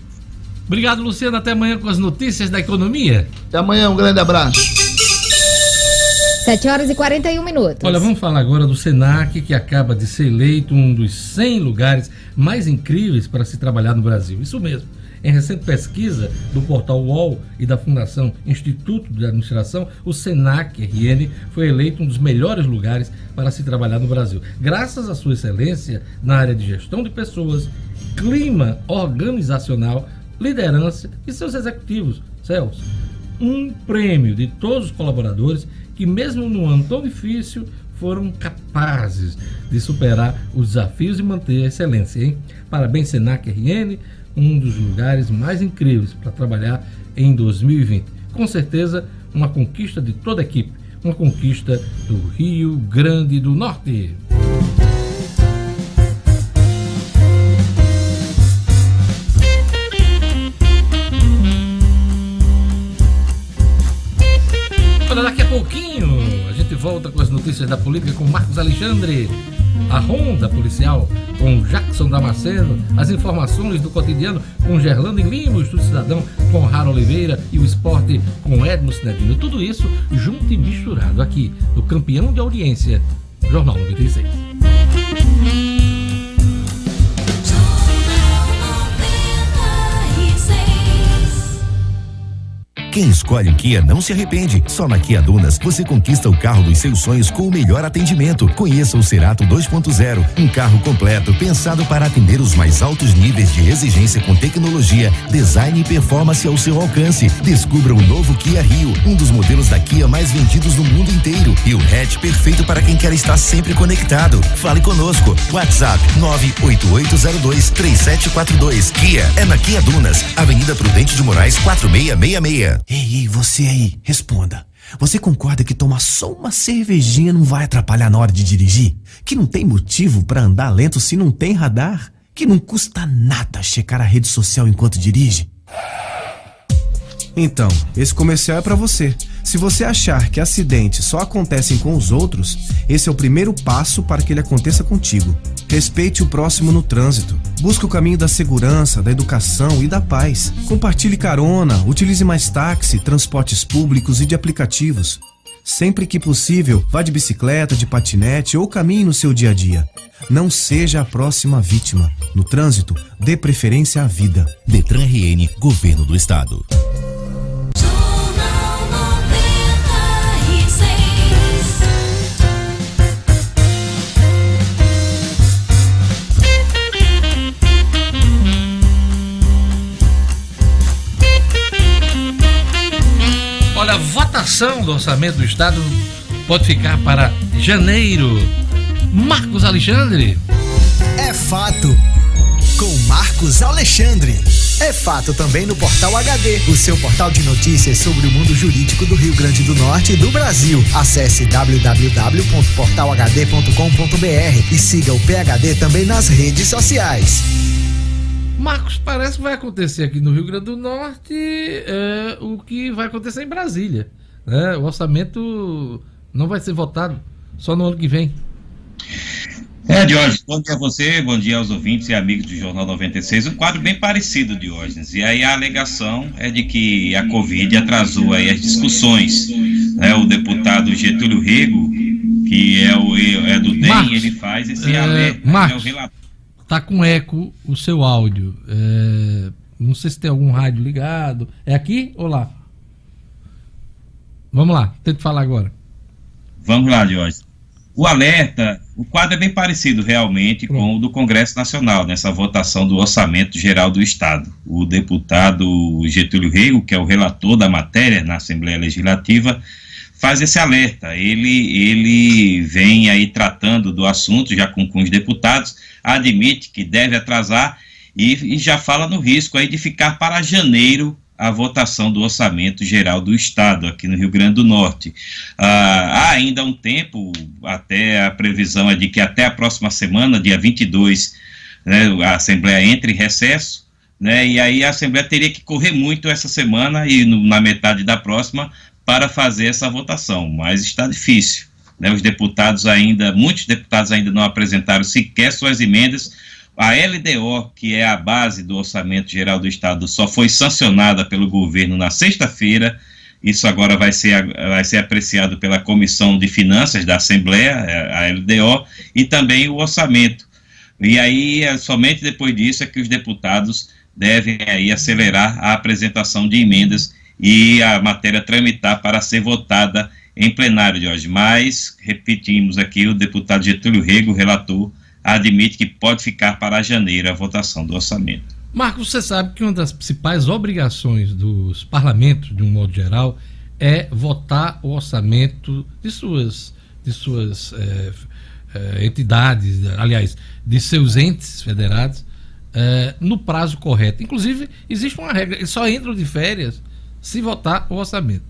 Obrigado, Luciano. Até amanhã com as notícias da economia. Até amanhã, um grande abraço. 7 horas e 41 minutos. Olha, vamos falar agora do SENAC, que acaba de ser eleito um dos 100 lugares mais incríveis para se trabalhar no Brasil. Isso mesmo. Em recente pesquisa do portal UOL e da Fundação Instituto de Administração, o SENAC RN foi eleito um dos melhores lugares para se trabalhar no Brasil, graças à sua excelência na área de gestão de pessoas, clima organizacional, liderança e seus executivos. Celso, um prêmio de todos os colaboradores que, mesmo num ano tão difícil, foram capazes de superar os desafios e manter a excelência. Hein? Parabéns, Senac RN, um dos lugares mais incríveis para trabalhar em 2020. Com certeza, uma conquista de toda a equipe, uma conquista do Rio Grande do Norte. Volta com as notícias da política com Marcos Alexandre a Ronda Policial com Jackson Damasceno, as informações do cotidiano com Gerlando Lima, o Estudo Cidadão com Rara Oliveira e o esporte com Edmo Cinedino. Tudo isso junto e misturado aqui no Campeão de Audiência, Jornal 96. Quem escolhe o Kia não se arrepende. Só na Kia Dunas você conquista o carro dos seus sonhos com o melhor atendimento. Conheça o Cerato 2.0, um carro completo pensado para atender os mais altos níveis de exigência com tecnologia, design e performance ao seu alcance. Descubra o novo Kia Rio, um dos modelos da Kia mais vendidos no mundo inteiro e o hatch perfeito para quem quer estar sempre conectado. Fale conosco. WhatsApp 988023742. Kia é na Kia Dunas, Avenida Prudente de Moraes 4666. Ei, ei, você aí, responda. Você concorda que tomar só uma cervejinha não vai atrapalhar na hora de dirigir? Que não tem motivo para andar lento se não tem radar? Que não custa nada checar a rede social enquanto dirige? Então, esse comercial é para você. Se você achar que acidentes só acontecem com os outros, esse é o primeiro passo para que ele aconteça contigo. Respeite o próximo no trânsito. Busque o caminho da segurança, da educação e da paz. Compartilhe carona, utilize mais táxi, transportes públicos e de aplicativos. Sempre que possível, vá de bicicleta, de patinete ou caminhe no seu dia a dia. Não seja a próxima vítima. No trânsito, dê preferência à vida. Detran RN, Governo do Estado. Votação do orçamento do Estado pode ficar para janeiro. Marcos Alexandre. É fato. Com Marcos Alexandre. É fato também no Portal HD, o seu portal de notícias sobre o mundo jurídico do Rio Grande do Norte e do Brasil. Acesse www.portalhd.com.br e siga o PHD também nas redes sociais. Marcos, parece que vai acontecer aqui no Rio Grande do Norte é, o que vai acontecer em Brasília. Né? O orçamento não vai ser votado só no ano que vem. É, Diógenes, bom dia a você, bom dia aos ouvintes e amigos do Jornal 96. Um quadro bem parecido, Diógenes. E aí a alegação é de que a Covid atrasou aí as discussões. Né? O deputado Getúlio Rego, que é, o, é do DEM, Marcos, ele faz esse é, alerta, Marcos, é relator tá com eco o seu áudio. É, não sei se tem algum rádio ligado. É aqui ou lá? Vamos lá, tenta falar agora. Vamos lá, Jorge. O alerta, o quadro é bem parecido realmente Pronto. com o do Congresso Nacional, nessa votação do Orçamento Geral do Estado. O deputado Getúlio Rego, que é o relator da matéria na Assembleia Legislativa, faz esse alerta. Ele, ele vem aí tratando do assunto já com, com os deputados, admite que deve atrasar e, e, já fala no risco aí de ficar para janeiro a votação do orçamento geral do Estado aqui no Rio Grande do Norte. Ah, há ainda um tempo, até a previsão é de que até a próxima semana, dia 22, né, a Assembleia entre em recesso, né, e aí a Assembleia teria que correr muito essa semana e no, na metade da próxima para fazer essa votação, mas está difícil. Né? Os deputados ainda, muitos deputados ainda não apresentaram sequer suas emendas. A LDO, que é a base do Orçamento Geral do Estado, só foi sancionada pelo governo na sexta-feira. Isso agora vai ser, vai ser apreciado pela Comissão de Finanças da Assembleia, a LDO, e também o orçamento. E aí, é somente depois disso, é que os deputados devem aí acelerar a apresentação de emendas e a matéria tramitar para ser votada em plenário de hoje. Mas, repetimos aqui, o deputado Getúlio Rego, relator, admite que pode ficar para janeiro a votação do orçamento. Marcos, você sabe que uma das principais obrigações dos parlamentos, de um modo geral, é votar o orçamento de suas, de suas é, é, entidades, aliás, de seus entes federados, é, no prazo correto. Inclusive, existe uma regra, eles só entram de férias se votar o orçamento.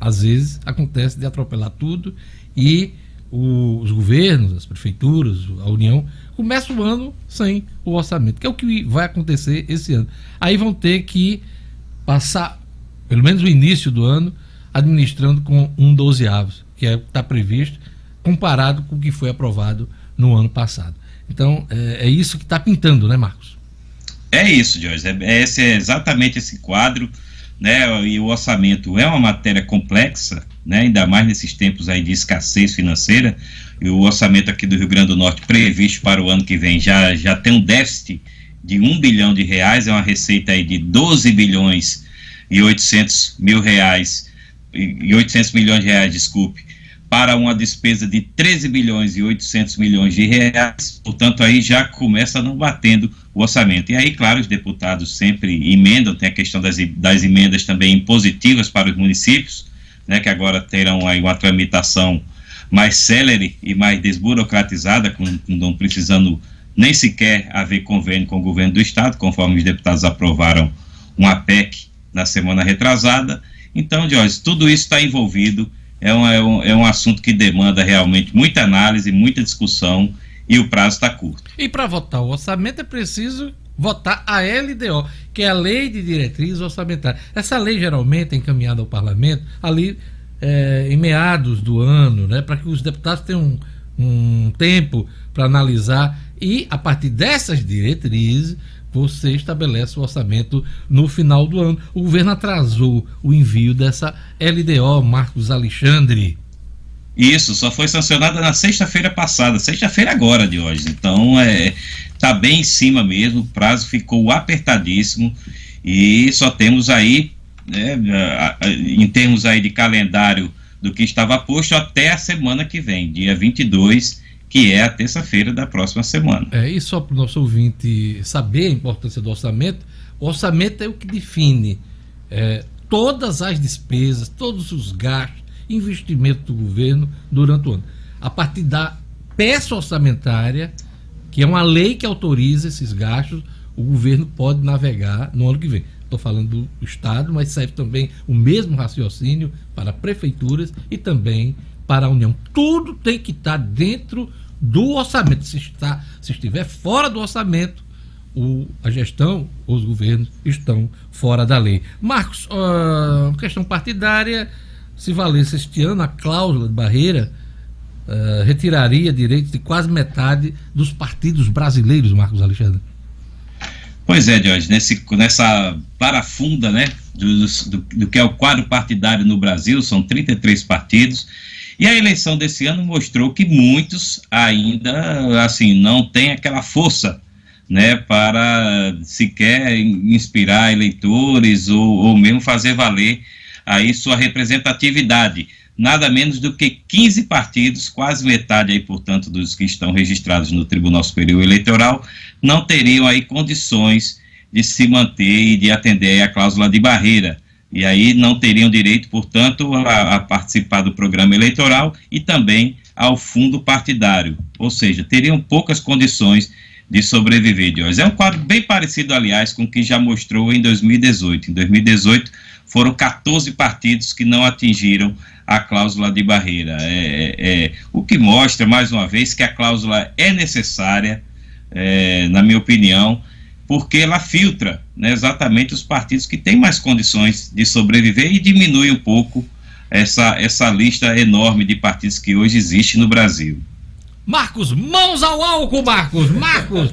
Às vezes acontece de atropelar tudo e o, os governos, as prefeituras, a União, começam o ano sem o orçamento, que é o que vai acontecer esse ano. Aí vão ter que passar, pelo menos o início do ano, administrando com um dozeavos, que é está previsto, comparado com o que foi aprovado no ano passado. Então, é, é isso que está pintando, né, Marcos? É isso, Jorge. É, é, esse, é exatamente esse quadro né, e o orçamento é uma matéria complexa, né, ainda mais nesses tempos aí de escassez financeira, e o orçamento aqui do Rio Grande do Norte previsto para o ano que vem já, já tem um déficit de 1 bilhão de reais, é uma receita aí de 12 bilhões e 800 mil reais, e 800 milhões de reais, desculpe, para uma despesa de 13 bilhões e 800 milhões de reais, portanto aí já começa não batendo o orçamento. E aí, claro, os deputados sempre emendam, tem a questão das, das emendas também impositivas para os municípios, né, que agora terão aí uma tramitação mais célere e mais desburocratizada, com, com não precisando nem sequer haver convênio com o governo do estado, conforme os deputados aprovaram uma PEC na semana retrasada. Então, Jorge, tudo isso está envolvido é um, é, um, é um assunto que demanda realmente muita análise, muita discussão e o prazo está curto. E para votar o orçamento é preciso votar a LDO, que é a Lei de Diretrizes Orçamentárias. Essa lei geralmente é encaminhada ao parlamento ali é, em meados do ano, né, para que os deputados tenham um, um tempo para analisar E a partir dessas diretrizes, você estabelece o orçamento no final do ano. O governo atrasou o envio dessa LDO, Marcos Alexandre. Isso, só foi sancionada na sexta-feira passada, sexta-feira agora de hoje. Então, é, tá bem em cima mesmo, o prazo ficou apertadíssimo e só temos aí, né, em termos aí de calendário do que estava posto até a semana que vem, dia 22, que é a terça-feira da próxima semana. É, e só para o nosso ouvinte saber a importância do orçamento, o orçamento é o que define é, todas as despesas, todos os gastos, investimento do governo durante o ano. A partir da peça orçamentária, que é uma lei que autoriza esses gastos, o governo pode navegar no ano que vem. Estou falando do Estado, mas serve também o mesmo raciocínio para prefeituras e também para a União. Tudo tem que estar dentro do orçamento. Se, está, se estiver fora do orçamento, o, a gestão, os governos estão fora da lei. Marcos, uh, questão partidária se valesse este ano a cláusula de barreira, uh, retiraria direitos de quase metade dos partidos brasileiros, Marcos Alexandre. Pois é, Jorge, nesse, nessa parafunda né, do, do, do, que é o quadro partidário no Brasil, são 33 partidos, e a eleição desse ano mostrou que muitos ainda assim não têm aquela força né, para sequer inspirar eleitores ou, ou mesmo fazer valer aí sua representatividade. Nada menos do que 15 partidos, quase metade aí, portanto, dos que estão registrados no Tribunal Superior Eleitoral, não teriam aí condições de se manter e de atender a cláusula de barreira. E aí não teriam direito, portanto, a, a participar do programa eleitoral e também ao fundo partidário. Ou seja, teriam poucas condições de sobreviver, Dios. É um quadro bem parecido, aliás, com o que já mostrou em 2018. Em 2018, foram 14 partidos que não atingiram a cláusula de barreira. É, é, é, o que mostra, mais uma vez, que a cláusula é necessária, é, na minha opinião, porque ela filtra né, exatamente os partidos que têm mais condições de sobreviver e diminui um pouco essa, essa lista enorme de partidos que hoje existe no Brasil. Marcos, mãos ao álcool, Marcos! Marcos!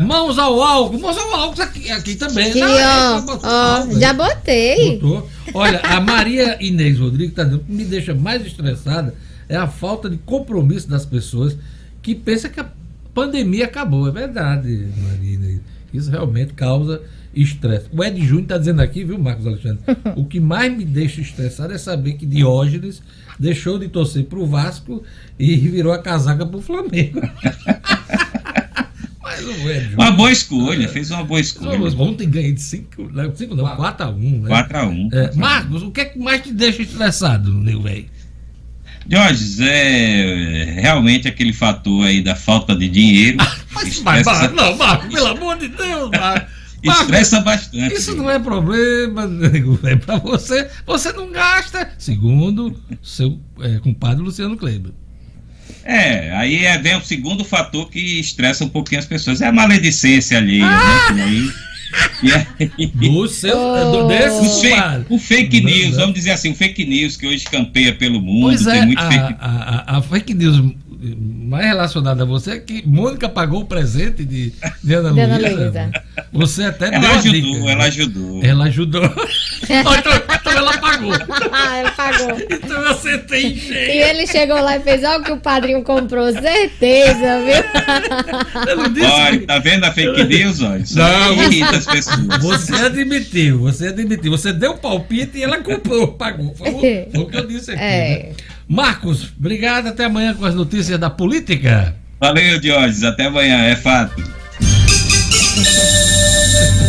Mãos ao álcool! Mãos ao álcool aqui, aqui também. Aqui, Não, ó, ó, já botei. Botou. Olha, a Maria Inês Rodrigues está dizendo que me deixa mais estressada é a falta de compromisso das pessoas que pensam que a pandemia acabou. É verdade, Maria Inês. Isso realmente causa estresse. O Ed Júnior está dizendo aqui, viu, Marcos Alexandre? o que mais me deixa estressado é saber que Diógenes deixou de torcer para o Vasco e virou a casaca para o Flamengo. Mas o Ed Uma boa escolha, fez uma boa escolha. Ontem ganhei de 5, 5 não, 4x1. Né? 4x1. É, Marcos, o que é que mais te deixa estressado, meu velho? Jorge, é realmente aquele fator aí da falta de dinheiro. mas, mas, Marcos, não, Marcos, pelo amor de Deus, Marcos. Estressa bastante. Isso não é problema, nego, é para você. Você não gasta, segundo seu é, compadre Luciano Kleber. É, aí é, vem o segundo fator que estressa um pouquinho as pessoas. É a maledicência ali, né, ah! né? Aí, e aí, do seu, oh. desse, o, fake, o fake news, vamos dizer assim, o fake news que hoje campeia pelo mundo, pois tem é, muito a, fake... A, a, a fake news mais relacionado a você é que Mônica pagou o presente de, de Ana, Luísa. Luísa. Você até ela ajudou, dica, ela ajudou. Ela ajudou. então, então, ela pagou. ela pagou. Então você tem jeito. E ele chegou lá e fez algo que o padrinho comprou, certeza, viu? Olha, tá vendo a fake news, olha? Isso Não, irrita as pessoas. Você admitiu, você admitiu. Você deu palpite e ela comprou, pagou. Foi, foi o que eu disse aqui. É. Né? Marcos, obrigado. Até amanhã com as notícias da política. Valeu, Diógenes. Até amanhã, é fato.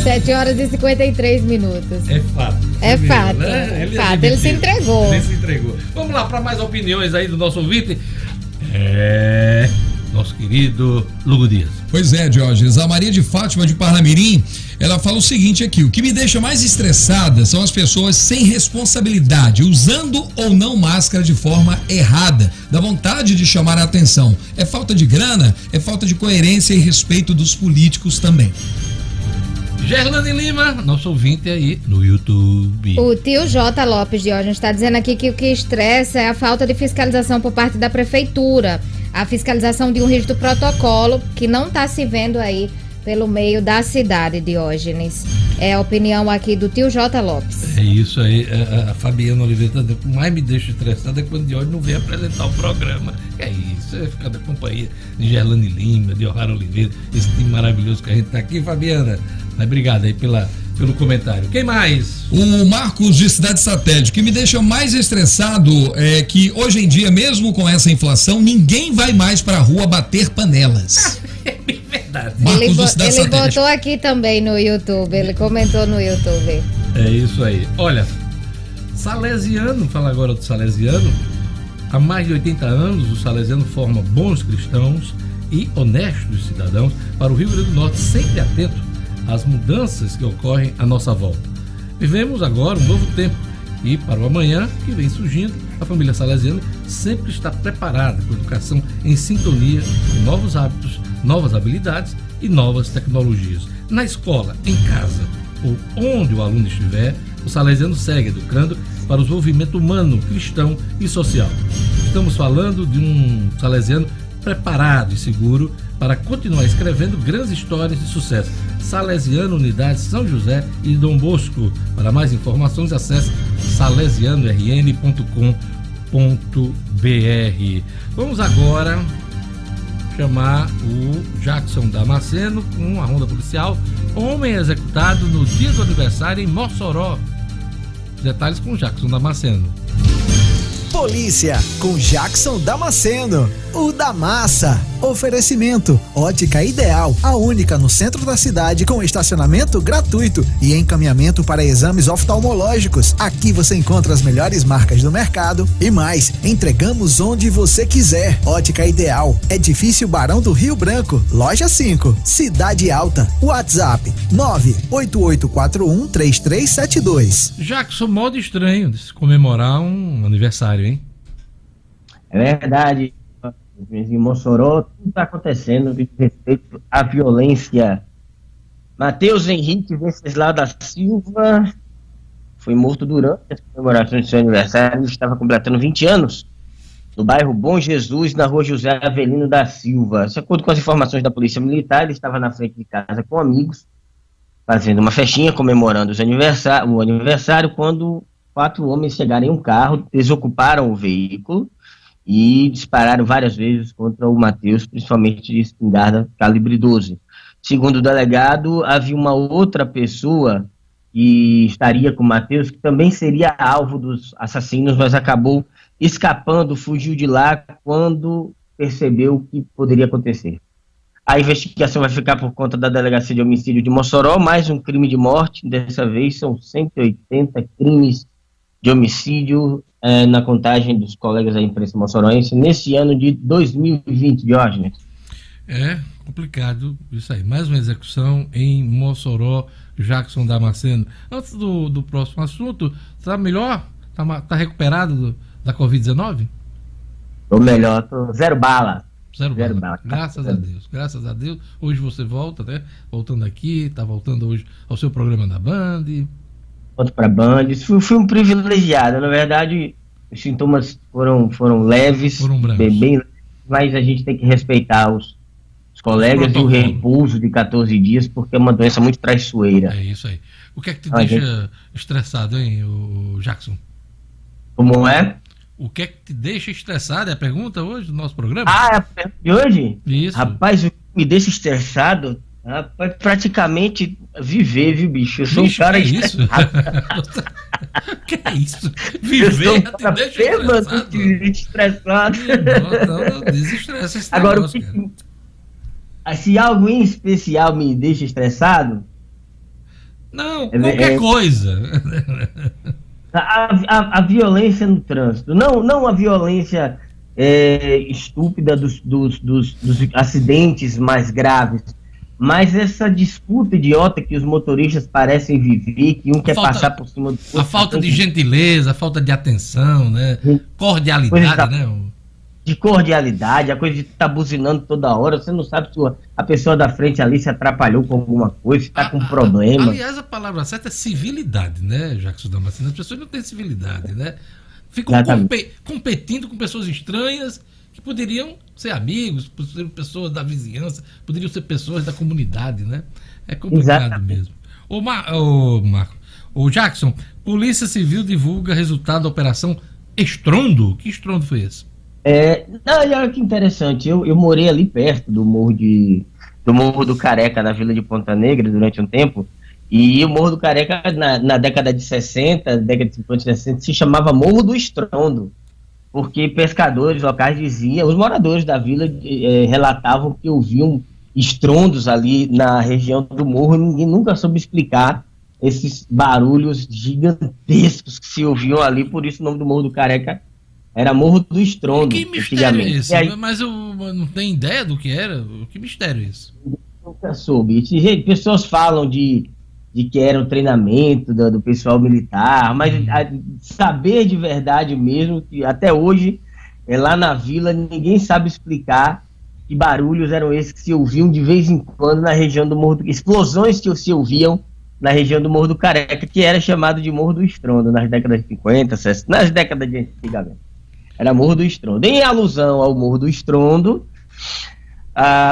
7 horas e 53 minutos. É fato. É fato. Né? Ele, é fato. ele se entregou. Ele se entregou. Vamos lá para mais opiniões aí do nosso ouvinte. É. Nosso querido Lugo Dias. Pois é, Diógenes. A Maria de Fátima de Parnamirim ela fala o seguinte aqui: o que me deixa mais estressada são as pessoas sem responsabilidade, usando ou não máscara de forma errada. Dá vontade de chamar a atenção. É falta de grana, é falta de coerência e respeito dos políticos também. Gerlane Lima, nosso ouvinte aí no YouTube. O tio J. Lopes de Diógenes está dizendo aqui que o que estressa é a falta de fiscalização por parte da prefeitura. A fiscalização de um rígido protocolo que não está se vendo aí pelo meio da cidade, Diógenes. É a opinião aqui do tio J. Lopes. É isso aí. A, a Fabiana Oliveira tá que mais me deixa estressada é quando Diógenes não vem apresentar o programa. É isso, é ficar da companhia de Gerlane Lima, de O'Hara Oliveira, esse time maravilhoso que a gente tá aqui, Fabiana. Mas obrigado aí pela, pelo comentário. Quem mais? O Marcos de Cidade Satélite, que me deixa mais estressado é que hoje em dia, mesmo com essa inflação, ninguém vai mais pra rua bater panelas. Verdade. Marcos Ele, do bo- Cidade ele Satélite. botou aqui também no YouTube, ele comentou no YouTube. É isso aí. Olha, Salesiano, fala agora do Salesiano. Há mais de 80 anos, o Salesiano forma bons cristãos e honestos cidadãos para o Rio Grande do Norte, sempre atento às mudanças que ocorrem à nossa volta. Vivemos agora um novo tempo e para o amanhã que vem surgindo, a família Salesiano sempre está preparada com educação em sintonia com novos hábitos, novas habilidades e novas tecnologias. Na escola, em casa ou onde o aluno estiver, o Salesiano segue educando para o desenvolvimento humano, cristão e social. Estamos falando de um Salesiano preparado e seguro para continuar escrevendo grandes histórias de sucesso. Salesiano Unidade São José e Dom Bosco. Para mais informações, acesse salesianorn.com.br. Vamos agora chamar o Jackson Damasceno com a ronda policial. Homem executado no dia do aniversário em Mossoró. Detalhes com Jackson Damasceno. Polícia com Jackson Damasceno, o da massa. Oferecimento: Ótica Ideal, a única no centro da cidade com estacionamento gratuito e encaminhamento para exames oftalmológicos. Aqui você encontra as melhores marcas do mercado e mais. Entregamos onde você quiser. Ótica Ideal, Edifício Barão do Rio Branco, Loja 5, Cidade Alta. WhatsApp: 988413372. Jackson, modo estranho de se comemorar um aniversário? É verdade. Em Mossoró, tudo está acontecendo de respeito à violência. Matheus Henrique Venceslau da Silva foi morto durante as comemorações de seu aniversário. Ele estava completando 20 anos no bairro Bom Jesus, na rua José Avelino da Silva. De acordo com as informações da Polícia Militar, ele estava na frente de casa com amigos, fazendo uma festinha, comemorando aniversário, o aniversário, quando quatro homens chegaram em um carro, desocuparam o veículo e dispararam várias vezes contra o Matheus, principalmente de espingarda calibre 12. Segundo o delegado, havia uma outra pessoa que estaria com o Matheus, que também seria alvo dos assassinos, mas acabou escapando, fugiu de lá quando percebeu o que poderia acontecer. A investigação vai ficar por conta da Delegacia de Homicídio de Mossoró, mais um crime de morte, dessa vez são 180 crimes de homicídio eh, na contagem dos colegas da imprensa moçoroense nesse ano de 2020, Diógenes. É complicado isso aí. Mais uma execução em Mossoró, Jackson Damasceno. Antes do, do próximo assunto, tá melhor? Tá, ma- tá recuperado do- da Covid-19? Ou melhor, tô zero bala. Zero, Zero bala. bala. Graças a Deus, graças a Deus. Hoje você volta, né? Voltando aqui, tá voltando hoje ao seu programa da Band. Volto para Band. Fui, fui um privilegiado. Na verdade, os sintomas foram, foram leves, Foram bem, bem leves, mas a gente tem que respeitar os, os colegas e o repouso de 14 dias, porque é uma doença muito traiçoeira. É isso aí. O que é que te Ah, deixa estressado, hein, o Jackson? Como é? O que é que te deixa estressado? É a pergunta hoje do nosso programa? Ah, é a pergunta de hoje? Isso. Rapaz, o que me deixa estressado, rapaz, praticamente viver, viu, bicho? Eu sou Bicho, um cara que isso? estressado. que é isso? Eu sou Viver um te cara deixa estressado? deixa estressado. Não, não, desestressa esse Agora, o negócio, que. Ah, se algo em especial me deixa estressado, Não, É, qualquer é- coisa. a, a, a violência no trânsito. Não, não a violência é, estúpida dos, dos, dos, dos acidentes mais graves, mas essa disputa idiota que os motoristas parecem viver, que um quer falta- passar por cima do outro. A falta de que- gentileza, a falta de atenção, né? Cordialidade, né? De cordialidade, a coisa de estar buzinando toda hora, você não sabe se a pessoa da frente ali se atrapalhou com alguma coisa, se está com a- a- problema. Aliás, a palavra certa é civilidade, né, Jackson Damasceno? As pessoas não têm civilidade, né? Ficam compe- competindo com pessoas estranhas que poderiam ser amigos, poderiam ser pessoas da vizinhança, poderiam ser pessoas da comunidade, né? É complicado Exatamente. mesmo. Ô, Mar, ô, Marco, ô Jackson, Polícia Civil divulga resultado da operação Estrondo. Que estrondo foi esse? É, não, olha que interessante. Eu, eu morei ali perto do morro de do Morro do Careca, na Vila de Ponta Negra, durante um tempo. E o Morro do Careca, na, na década de 60, década de 50 60, se chamava Morro do Estrondo, porque pescadores locais diziam, os moradores da vila eh, relatavam que ouviam estrondos ali na região do morro e ninguém nunca soube explicar esses barulhos gigantescos que se ouviam ali, por isso o nome do Morro do Careca era Morro do Estrondo. Que mistério é esse? Aí, Mas eu não tenho ideia do que era. Que mistério é esse? Nunca soube. Pessoas falam de, de que era um treinamento do, do pessoal militar, mas a, saber de verdade mesmo, que até hoje, é, lá na vila, ninguém sabe explicar que barulhos eram esses que se ouviam de vez em quando na região do Morro do... Explosões que se ouviam na região do Morro do Careca, que era chamado de Morro do Estrondo nas décadas de 50, 60, nas décadas de antigamente. Era Morro do Estrondo. Em alusão ao Morro do Estrondo,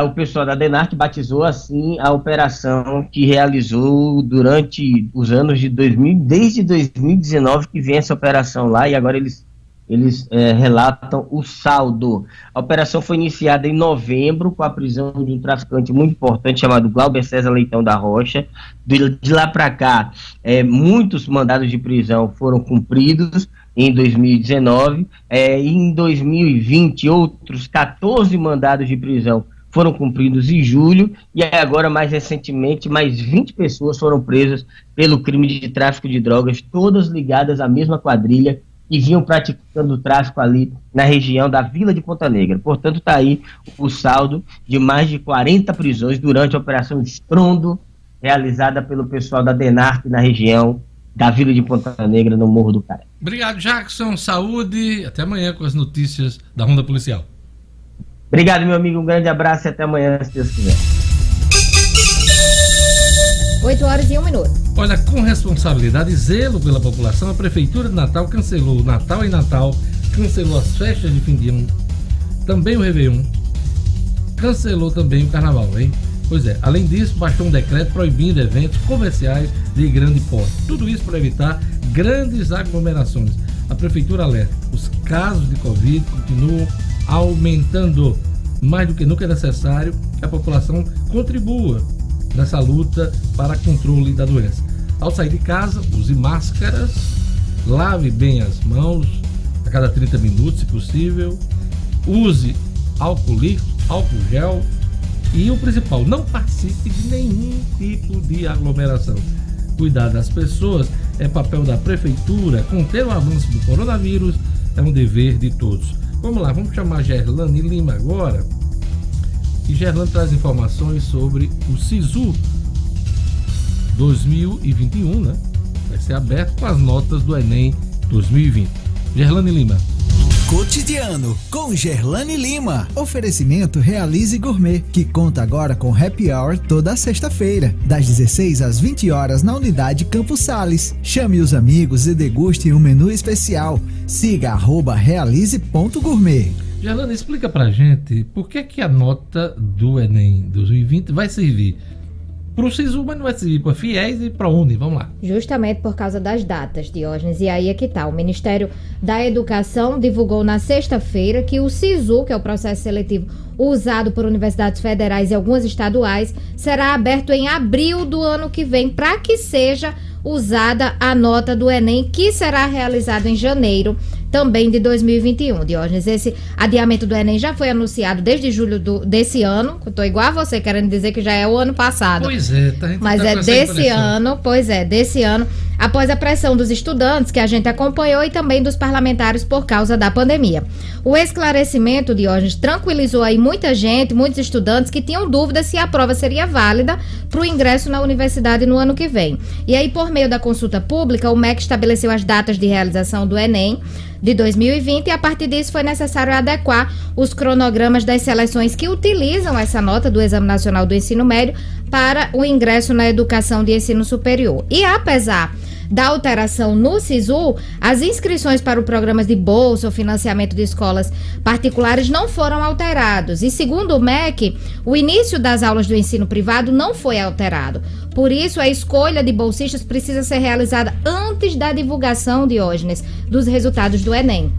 o pessoal da DENARC batizou assim a operação que realizou durante os anos de 2000, desde 2019 que vem essa operação lá, e agora eles, eles é, relatam o saldo. A operação foi iniciada em novembro com a prisão de um traficante muito importante chamado Glauber César Leitão da Rocha. De, de lá para cá, é, muitos mandados de prisão foram cumpridos em 2019. É, em 2020, outros 14 mandados de prisão foram cumpridos em julho e agora, mais recentemente, mais 20 pessoas foram presas pelo crime de tráfico de drogas, todas ligadas à mesma quadrilha que vinham praticando tráfico ali na região da Vila de Ponta Negra. Portanto, está aí o saldo de mais de 40 prisões durante a Operação Estrondo, realizada pelo pessoal da DENARC na região da Vila de Ponta Negra, no Morro do Caré. Obrigado, Jackson. Saúde. Até amanhã com as notícias da Ronda Policial. Obrigado, meu amigo. Um grande abraço e até amanhã, se Deus quiser. 8 horas e 1 minuto. Olha, com responsabilidade e zelo pela população, a Prefeitura de Natal cancelou o Natal e Natal, cancelou as festas de fim de ano, também o Réveillon, cancelou também o Carnaval, hein? Pois é, além disso, baixou um decreto proibindo eventos comerciais de grande porte. Tudo isso para evitar grandes aglomerações. A prefeitura alerta: os casos de Covid continuam aumentando. Mais do que nunca é necessário que a população contribua nessa luta para controle da doença. Ao sair de casa, use máscaras, lave bem as mãos a cada 30 minutos, se possível, use álcool líquido, álcool gel e o principal, não participe de nenhum tipo de aglomeração. Cuidar das pessoas é papel da prefeitura, conter o avanço do coronavírus é um dever de todos. Vamos lá, vamos chamar Gerlane Lima agora. E Gerlane traz informações sobre o SISU 2021, né? Vai ser aberto com as notas do Enem 2020. Gerlane Lima. Cotidiano com Gerlane Lima. Oferecimento Realize Gourmet, que conta agora com happy hour toda sexta-feira, das 16 às 20 horas na unidade Campos Sales. Chame os amigos e deguste um menu especial. Siga realize.gourmet. Gerlane, explica pra gente por que, que a nota do Enem 2020 vai servir para o SISU, mas não vai servir para fiéis e para onde? Vamos lá. Justamente por causa das datas, Diógenes. E aí é que tá. O Ministério da Educação divulgou na sexta-feira que o SISU, que é o processo seletivo usado por universidades federais e algumas estaduais, será aberto em abril do ano que vem, para que seja usada a nota do Enem, que será realizado em janeiro também de 2021, Diógenes. Esse adiamento do Enem já foi anunciado desde julho do, desse ano. Eu tô igual a você, querendo dizer que já é o ano passado. Pois é, tá, Mas tá é desse ano, pois é, desse ano, após a pressão dos estudantes que a gente acompanhou e também dos parlamentares por causa da pandemia. O esclarecimento, Diógenes, tranquilizou aí muita gente, muitos estudantes que tinham dúvidas se a prova seria válida para o ingresso na universidade no ano que vem. E aí, por meio da consulta pública, o MEC estabeleceu as datas de realização do Enem de 2020 e a partir disso foi necessário adequar os cronogramas das seleções que utilizam essa nota do Exame Nacional do Ensino Médio para o ingresso na educação de ensino superior. E apesar da alteração no SISU, as inscrições para o programa de bolsa ou financiamento de escolas particulares não foram alterados. E segundo o MEC, o início das aulas do ensino privado não foi alterado. Por isso, a escolha de bolsistas precisa ser realizada antes da divulgação, Diógenes, dos resultados do Enem.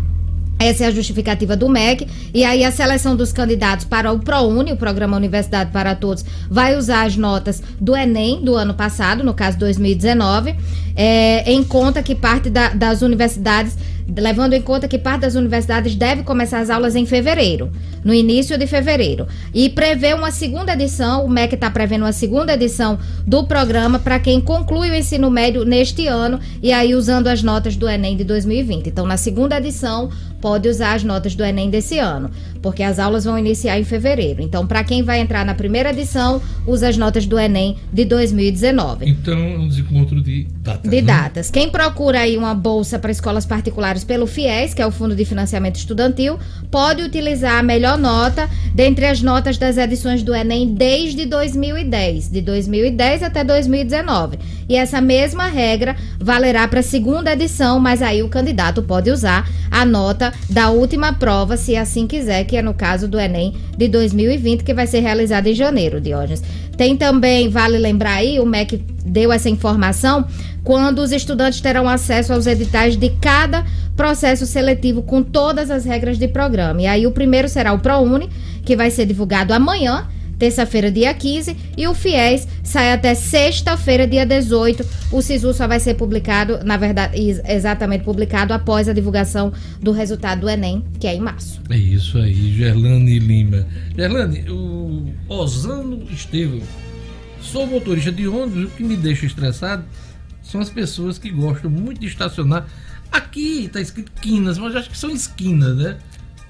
Essa é a justificativa do MEC. E aí a seleção dos candidatos para o ProUni, o Programa Universidade para Todos, vai usar as notas do Enem do ano passado, no caso 2019, é, em conta que parte da, das universidades levando em conta que parte das universidades deve começar as aulas em fevereiro, no início de fevereiro. E prevê uma segunda edição, o MEC está prevendo uma segunda edição do programa para quem conclui o ensino médio neste ano e aí usando as notas do Enem de 2020. Então, na segunda edição, pode usar as notas do Enem desse ano, porque as aulas vão iniciar em fevereiro. Então, para quem vai entrar na primeira edição, usa as notas do Enem de 2019. Então, um desencontro de datas. De né? datas. Quem procura aí uma bolsa para escolas particulares pelo FIES, que é o Fundo de Financiamento Estudantil, pode utilizar a melhor nota dentre as notas das edições do Enem desde 2010, de 2010 até 2019. E essa mesma regra valerá para a segunda edição, mas aí o candidato pode usar a nota da última prova, se assim quiser, que é no caso do Enem de 2020, que vai ser realizado em janeiro, Diógenes. Tem também, vale lembrar aí, o MEC deu essa informação, quando os estudantes terão acesso aos editais de cada processo seletivo com todas as regras de programa. E aí o primeiro será o ProUni, que vai ser divulgado amanhã terça-feira, dia 15, e o FIES sai até sexta-feira, dia 18. O SISU só vai ser publicado, na verdade, exatamente publicado após a divulgação do resultado do Enem, que é em março. É isso aí, Gerlane Lima. Gerlane, o Osano Estevam, sou motorista de ônibus, o que me deixa estressado são as pessoas que gostam muito de estacionar. Aqui está escrito quinas, mas acho que são esquinas, né?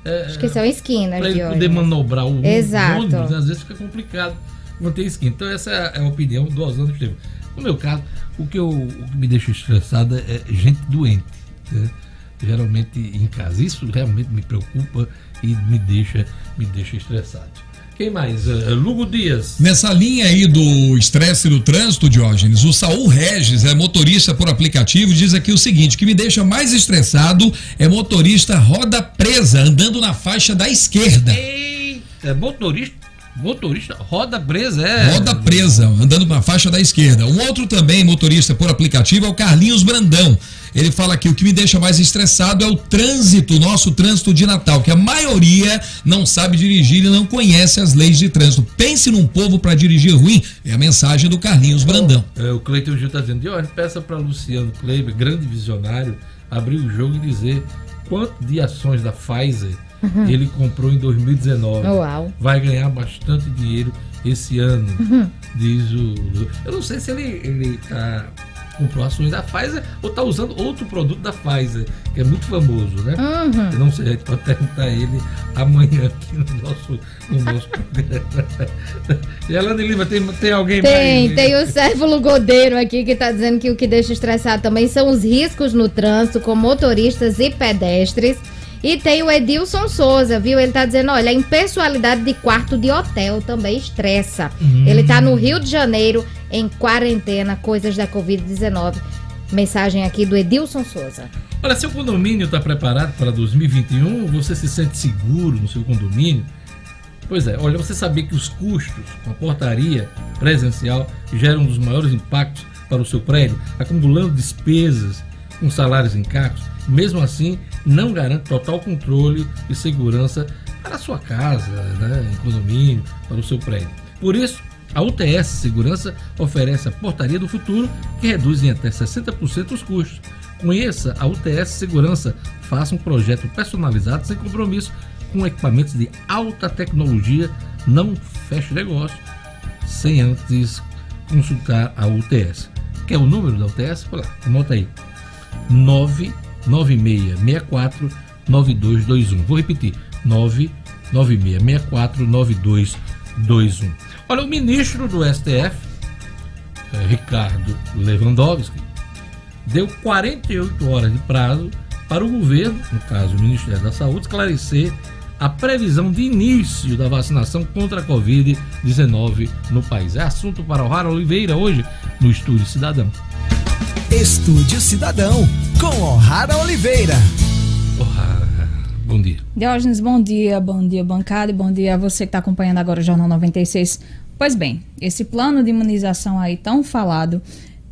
É, Acho que são esquinas Para ele poder manobrar o Exato. ônibus, às vezes fica complicado manter esquina. Então essa é a opinião do Osando Estevam. No meu caso, o que, eu, o que me deixa estressado é gente doente. Né? Geralmente em casa. Isso realmente me preocupa e me deixa, me deixa estressado. Quem mais? Uh, Lugo Dias. Nessa linha aí do estresse do trânsito, Diógenes, o Saul Regis é motorista por aplicativo diz aqui o seguinte: que me deixa mais estressado é motorista roda presa andando na faixa da esquerda. Eita, motorista Motorista roda presa, é. Roda presa, andando na faixa da esquerda. Um outro também, motorista por aplicativo, é o Carlinhos Brandão. Ele fala que o que me deixa mais estressado é o trânsito, nosso trânsito de Natal, que a maioria não sabe dirigir e não conhece as leis de trânsito. Pense num povo para dirigir ruim, é a mensagem do Carlinhos Brandão. É, o Cleiton Gil está dizendo, olha, peça para Luciano Kleber, grande visionário, abrir o jogo e dizer quanto de ações da Pfizer uhum. ele comprou em 2019. Uau. Vai ganhar bastante dinheiro esse ano, uhum. diz o. Eu não sei se ele, ele tá comprou ações da Pfizer ou está usando outro produto da Pfizer, que é muito famoso, né? Uhum. Eu não sei, a gente pode perguntar ele amanhã aqui no nosso, no nosso programa. Gelane Lima, tem, tem alguém Tem, mais? tem o Sérvulo Godeiro aqui que está dizendo que o que deixa estressado também são os riscos no trânsito com motoristas e pedestres. E tem o Edilson Souza, viu? Ele tá dizendo, olha, a impessoalidade de quarto de hotel também estressa. Hum. Ele tá no Rio de Janeiro em quarentena, coisas da Covid-19. Mensagem aqui do Edilson Souza. Olha, seu condomínio está preparado para 2021? Você se sente seguro no seu condomínio? Pois é, olha, você sabia que os custos com a portaria presencial geram um dos maiores impactos para o seu prédio, acumulando despesas com salários em cargos? Mesmo assim, não garante total controle e segurança para a sua casa, né, em condomínio, para o seu prédio. Por isso, a UTS Segurança oferece a Portaria do Futuro, que reduz em até 60% os custos. Conheça a UTS Segurança, faça um projeto personalizado sem compromisso, com equipamentos de alta tecnologia. Não feche negócio sem antes consultar a UTS. Quer o número da UTS? Lá, anota aí. 99664 9221. Vou repetir: 99664 9221. Olha, o ministro do STF, eh, Ricardo Lewandowski, deu 48 horas de prazo para o governo, no caso o Ministério da Saúde, esclarecer a previsão de início da vacinação contra a Covid-19 no país. É assunto para o Rara Oliveira hoje no Estúdio Cidadão. Estúdio Cidadão, com O'Hara Oliveira. O'Hara, bom dia. Diógenes, bom dia, bom dia, bancada, e bom dia a você que está acompanhando agora o Jornal 96. Pois bem, esse plano de imunização aí tão falado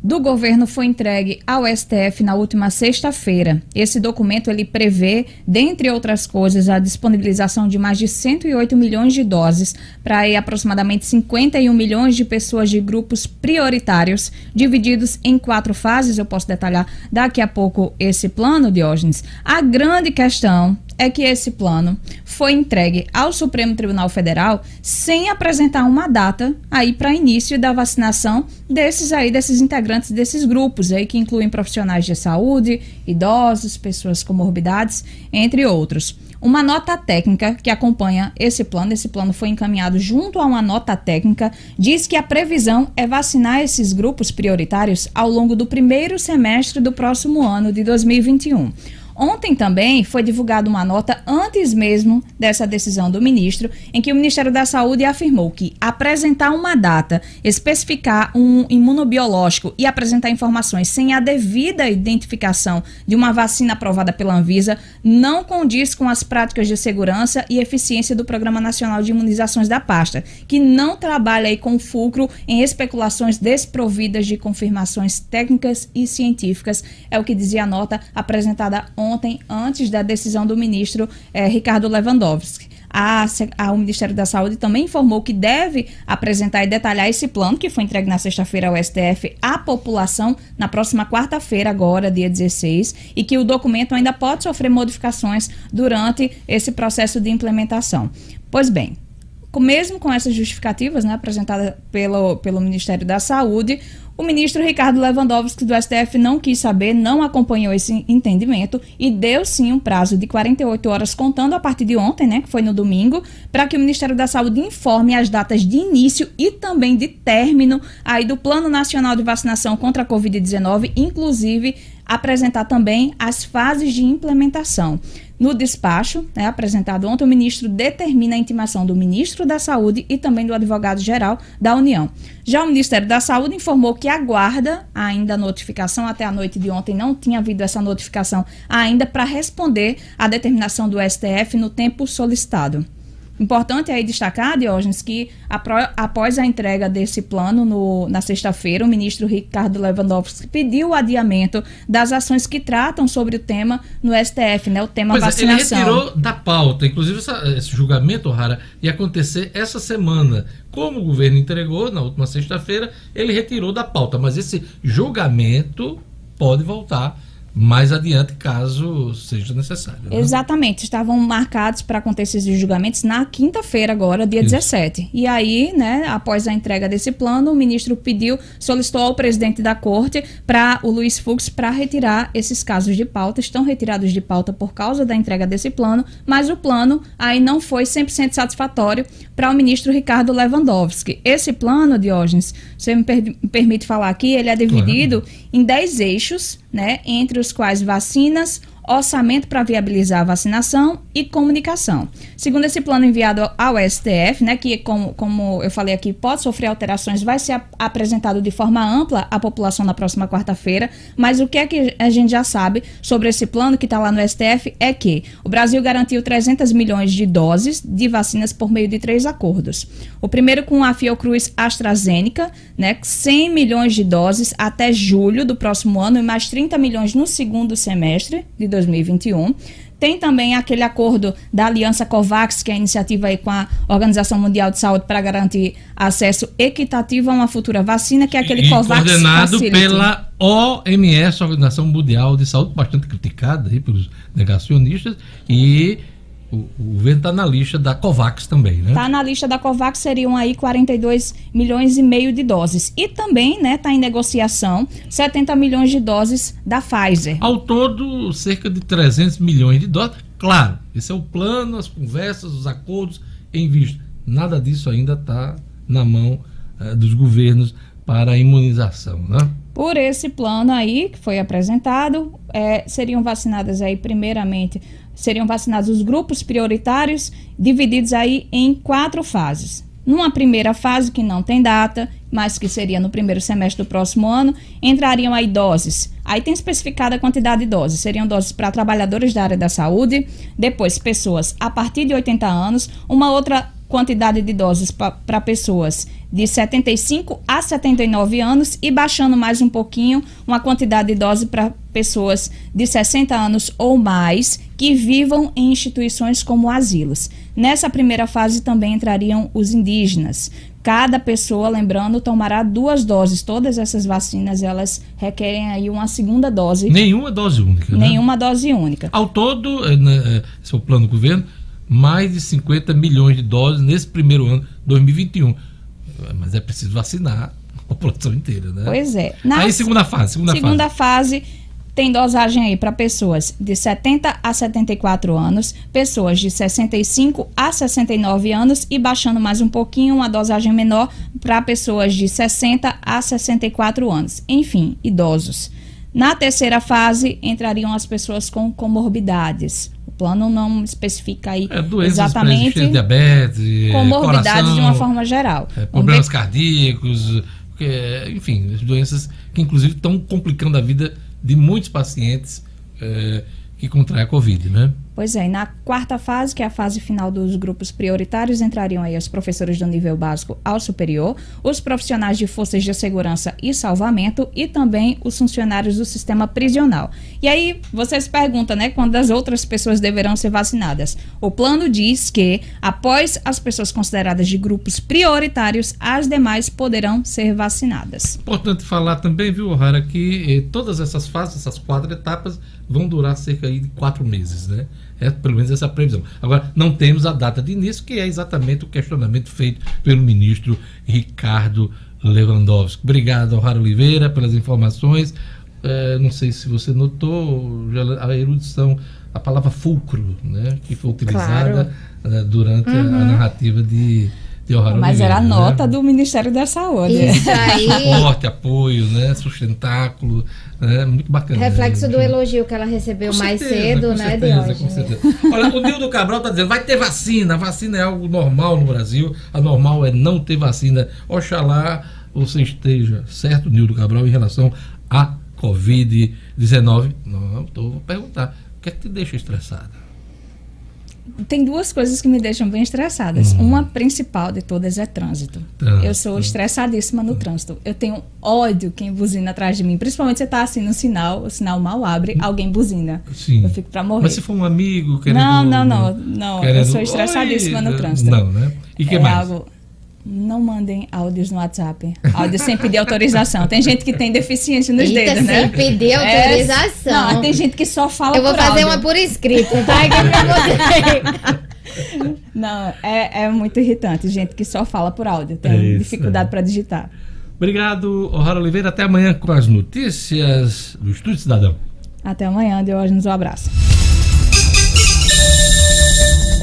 do governo foi entregue ao STF na última sexta-feira. Esse documento ele prevê, dentre outras coisas, a disponibilização de mais de 108 milhões de doses para aproximadamente 51 milhões de pessoas de grupos prioritários, divididos em quatro fases. Eu posso detalhar daqui a pouco esse plano, Diógenes. A grande questão é que esse plano foi entregue ao Supremo Tribunal Federal sem apresentar uma data aí para início da vacinação desses aí desses integrantes desses grupos aí que incluem profissionais de saúde, idosos, pessoas com morbidades, entre outros. Uma nota técnica que acompanha esse plano, esse plano foi encaminhado junto a uma nota técnica, diz que a previsão é vacinar esses grupos prioritários ao longo do primeiro semestre do próximo ano de 2021. Ontem também foi divulgada uma nota antes mesmo dessa decisão do ministro, em que o Ministério da Saúde afirmou que apresentar uma data, especificar um imunobiológico e apresentar informações sem a devida identificação de uma vacina aprovada pela Anvisa não condiz com as práticas de segurança e eficiência do Programa Nacional de Imunizações da pasta, que não trabalha aí com fulcro em especulações desprovidas de confirmações técnicas e científicas, é o que dizia a nota apresentada ontem ontem, antes da decisão do ministro eh, Ricardo Lewandowski. A, a, o Ministério da Saúde também informou que deve apresentar e detalhar esse plano, que foi entregue na sexta-feira ao STF, à população na próxima quarta-feira, agora, dia 16, e que o documento ainda pode sofrer modificações durante esse processo de implementação. Pois bem, mesmo com essas justificativas né, apresentadas pelo, pelo Ministério da Saúde, o ministro Ricardo Lewandowski do STF não quis saber, não acompanhou esse entendimento e deu sim um prazo de 48 horas, contando a partir de ontem, né, que foi no domingo, para que o Ministério da Saúde informe as datas de início e também de término aí do Plano Nacional de Vacinação contra a Covid-19, inclusive apresentar também as fases de implementação. No despacho né, apresentado ontem, o ministro determina a intimação do ministro da Saúde e também do advogado-geral da União. Já o Ministério da Saúde informou que aguarda ainda a notificação, até a noite de ontem não tinha havido essa notificação ainda para responder à determinação do STF no tempo solicitado. Importante aí destacar, Diógenes, que após a entrega desse plano no, na sexta-feira, o ministro Ricardo Lewandowski pediu o adiamento das ações que tratam sobre o tema no STF, né? O tema pois vacinação. É, ele retirou da pauta, inclusive essa, esse julgamento, Rara, ia acontecer essa semana. Como o governo entregou na última sexta-feira, ele retirou da pauta, mas esse julgamento pode voltar mais adiante, caso seja necessário. Né? Exatamente, estavam marcados para acontecer esses julgamentos na quinta-feira, agora, dia Isso. 17. E aí, né, após a entrega desse plano, o ministro pediu, solicitou ao presidente da corte para o Luiz Fux para retirar esses casos de pauta. Estão retirados de pauta por causa da entrega desse plano, mas o plano aí não foi 100% satisfatório para o ministro Ricardo Lewandowski. Esse plano, Diógenes, você me, per me permite falar aqui, ele é dividido claro. Em 10 eixos, né, entre os quais vacinas, orçamento para viabilizar a vacinação e comunicação. Segundo esse plano enviado ao STF, né, que como, como eu falei aqui, pode sofrer alterações, vai ser apresentado de forma ampla à população na próxima quarta-feira, mas o que é que a gente já sabe sobre esse plano que está lá no STF é que o Brasil garantiu 300 milhões de doses de vacinas por meio de três acordos. O primeiro com a Fiocruz AstraZeneca, né, 100 milhões de doses até julho do próximo ano e mais 30 milhões no segundo semestre de 2021. Tem também aquele acordo da Aliança COVAX, que é a iniciativa aí com a Organização Mundial de Saúde para garantir acesso equitativo a uma futura vacina, que é aquele e COVAX coordenado Facility. pela OMS, Organização Mundial de Saúde, bastante criticada aí pelos negacionistas, e o, o governo está na lista da COVAX também, né? Está na lista da COVAX, seriam aí 42 milhões e meio de doses. E também, né, está em negociação 70 milhões de doses da Pfizer. Ao todo, cerca de 300 milhões de doses. Claro, esse é o plano, as conversas, os acordos em vista. Nada disso ainda está na mão uh, dos governos para a imunização, né? Por esse plano aí que foi apresentado, é, seriam vacinadas aí primeiramente seriam vacinados os grupos prioritários, divididos aí em quatro fases. Numa primeira fase, que não tem data, mas que seria no primeiro semestre do próximo ano, entrariam aí doses. Aí tem especificada a quantidade de doses. Seriam doses para trabalhadores da área da saúde, depois pessoas a partir de 80 anos, uma outra quantidade de doses para pessoas de 75 a 79 anos e baixando mais um pouquinho, uma quantidade de dose para pessoas de 60 anos ou mais que vivam em instituições como asilos. Nessa primeira fase também entrariam os indígenas. Cada pessoa, lembrando, tomará duas doses. Todas essas vacinas, elas requerem aí uma segunda dose. Nenhuma dose única, né? Nenhuma dose única. Ao todo, eh, né, eh, esse é o plano do governo, mais de 50 milhões de doses nesse primeiro ano, 2021. Mas é preciso vacinar a população inteira, né? Pois é. Na aí, segunda fase. Segunda, segunda fase. fase tem dosagem aí para pessoas de 70 a 74 anos, pessoas de 65 a 69 anos e baixando mais um pouquinho, uma dosagem menor para pessoas de 60 a 64 anos. Enfim, idosos. Na terceira fase entrariam as pessoas com comorbidades. O plano não especifica aí é, exatamente diabetes, comorbidades coração, de uma forma geral. É, problemas cardíacos, enfim, doenças que inclusive estão complicando a vida de muitos pacientes é, que contraem a Covid, né? Pois é, e na quarta fase, que é a fase final dos grupos prioritários, entrariam aí os professores do nível básico ao superior, os profissionais de forças de segurança e salvamento e também os funcionários do sistema prisional. E aí você se pergunta, né, quando as outras pessoas deverão ser vacinadas? O plano diz que, após as pessoas consideradas de grupos prioritários, as demais poderão ser vacinadas. Importante falar também, viu, O'Hara, que eh, todas essas fases, essas quatro etapas, vão durar cerca de quatro meses, né? É pelo menos essa previsão. Agora, não temos a data de início, que é exatamente o questionamento feito pelo ministro Ricardo Lewandowski. Obrigado, Raro Oliveira, pelas informações. É, não sei se você notou a erudição, a palavra fulcro, né, que foi utilizada claro. uh, durante uhum. a narrativa de mas era a né? nota né? do Ministério da Saúde. Isso aí. Suporte, apoio, né? Sustentáculo. Né? Muito bacana. Reflexo né? do elogio que ela recebeu com mais certeza, cedo, com né, certeza, com certeza. Olha, o Nildo Cabral está dizendo, vai ter vacina. Vacina é algo normal no Brasil. A normal é não ter vacina. Oxalá você esteja certo, Nildo Cabral, em relação à Covid-19. Não, estou vou perguntar. O que é que te deixa estressada? Tem duas coisas que me deixam bem estressadas. Uhum. Uma principal de todas é trânsito. trânsito. Eu sou estressadíssima no trânsito. Eu tenho ódio quem buzina atrás de mim. Principalmente você tá assim no sinal, o sinal mal abre, alguém buzina. Sim. Eu fico pra morrer. Mas se for um amigo querendo... Não, não, não. não. Querendo... Eu sou estressadíssima Oi, no trânsito. Não, né? E que é mais? Algo não mandem áudios no WhatsApp. Áudio sem pedir autorização. Tem gente que tem deficiência nos Eita, dedos, né? Sem pedir autorização. É, não, tem gente que só fala Eu vou fazer áudio. uma por escrito, tá? Aqui pra você. Não, é, é muito irritante. Gente que só fala por áudio. Tem é dificuldade é. para digitar. Obrigado, O'Hara Oliveira. Até amanhã com as notícias do Estúdio Cidadão. Até amanhã, Diógenes. Um abraço.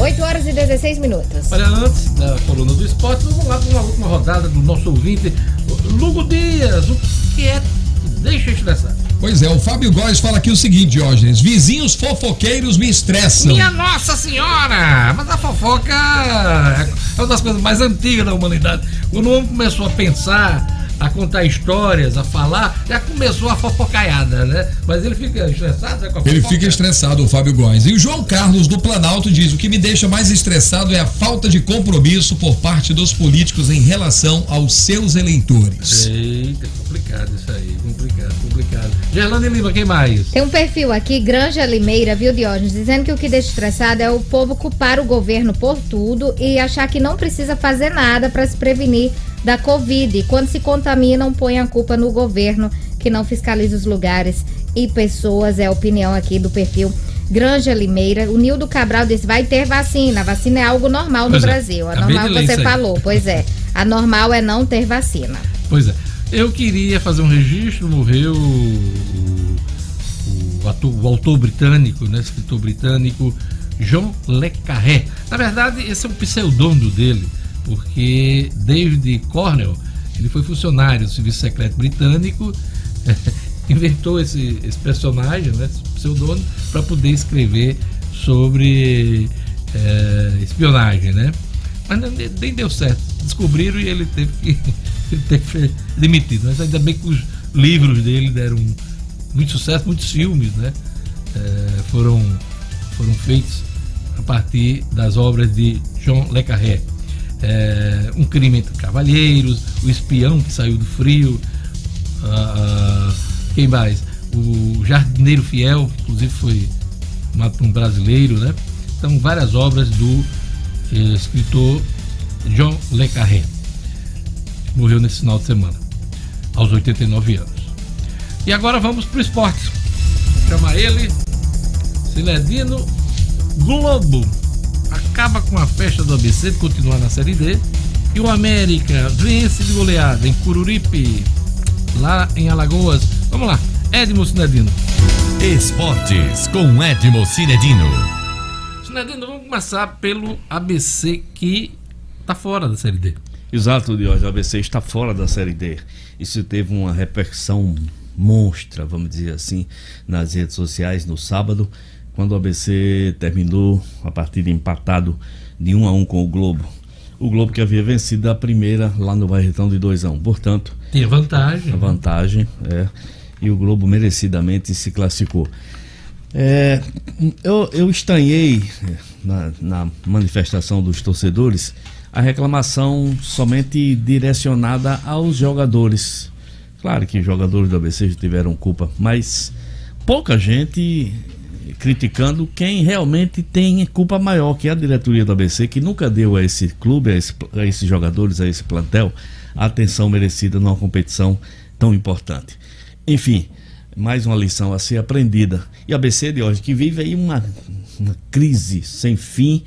8 horas e 16 minutos. Olha, antes da coluna do esporte, vamos lá para uma última rodada do nosso ouvinte, Lugo Dias. O que é deixa estressar? Pois é, o Fábio Góes fala aqui o seguinte, Diógenes: vizinhos fofoqueiros me estressam. Minha Nossa Senhora! Mas a fofoca é uma das coisas mais antigas da humanidade. Quando o homem começou a pensar a contar histórias, a falar, já começou a fofocaiada, né? Mas ele fica estressado, né, Ele fica estressado, o Fábio Góes. E o João Carlos do Planalto diz: o que me deixa mais estressado é a falta de compromisso por parte dos políticos em relação aos seus eleitores. Eita, complicado isso aí, complicado, complicado. Gerlane Lima, quem mais? Tem um perfil aqui, Granja Limeira, viu, Diógenes, dizendo que o que deixa estressado é o povo culpar o governo por tudo e achar que não precisa fazer nada para se prevenir da Covid. Quando se contaminam, põe a culpa no governo que não fiscaliza os lugares e pessoas. É a opinião aqui do perfil Granja Limeira. O Nildo Cabral disse: vai ter vacina. A vacina é algo normal no pois é. Brasil. É. A normal que você falou, pois é. A normal é não ter vacina. Pois é. Eu queria fazer um registro, morreu o, o, ator, o autor britânico, né, escritor britânico John Le Carré. Na verdade, esse é o pseudônimo dele porque David Cornell, ele foi funcionário do Serviço Secreto Britânico, inventou esse, esse personagem, né, esse pseudônimo, para poder escrever sobre é, espionagem, né? Mas nem, nem deu certo. Descobriram e ele teve que, ele teve que ser demitido. Mas ainda bem que os livros dele deram muito sucesso, muitos filmes, né? É, foram, foram feitos a partir das obras de Jean Le Carré. É, um crime entre cavalheiros, o espião que saiu do frio, uh, quem mais? O jardineiro fiel, que inclusive foi um brasileiro, né? Então várias obras do eh, escritor John Le Carré. Morreu nesse final de semana, aos 89 anos. E agora vamos para o esporte. Chama ele Ciledino Globo. Acaba com a festa do ABC de continuar na Série D. E o América vence de goleada em Cururipe, lá em Alagoas. Vamos lá, Edmo Cinedino. Esportes com Edmo Cinedino. Cinedino, vamos começar pelo ABC que está fora da Série D. Exato, Diogo. O ABC está fora da Série D. Isso teve uma repercussão monstra, vamos dizer assim, nas redes sociais no sábado, quando o ABC terminou a partida empatado de 1 a 1 com o Globo. O Globo que havia vencido a primeira lá no Barretão de 2 a 1. Portanto, tinha vantagem. A vantagem, é. E o Globo merecidamente se classificou. É, eu, eu estranhei na, na manifestação dos torcedores a reclamação somente direcionada aos jogadores. Claro que os jogadores do ABC tiveram culpa, mas pouca gente criticando quem realmente tem culpa maior, que é a diretoria do ABC, que nunca deu a esse clube, a, esse, a esses jogadores, a esse plantel, a atenção merecida numa competição tão importante. Enfim, mais uma lição a ser aprendida. E a ABC de hoje, que vive aí uma, uma crise sem fim.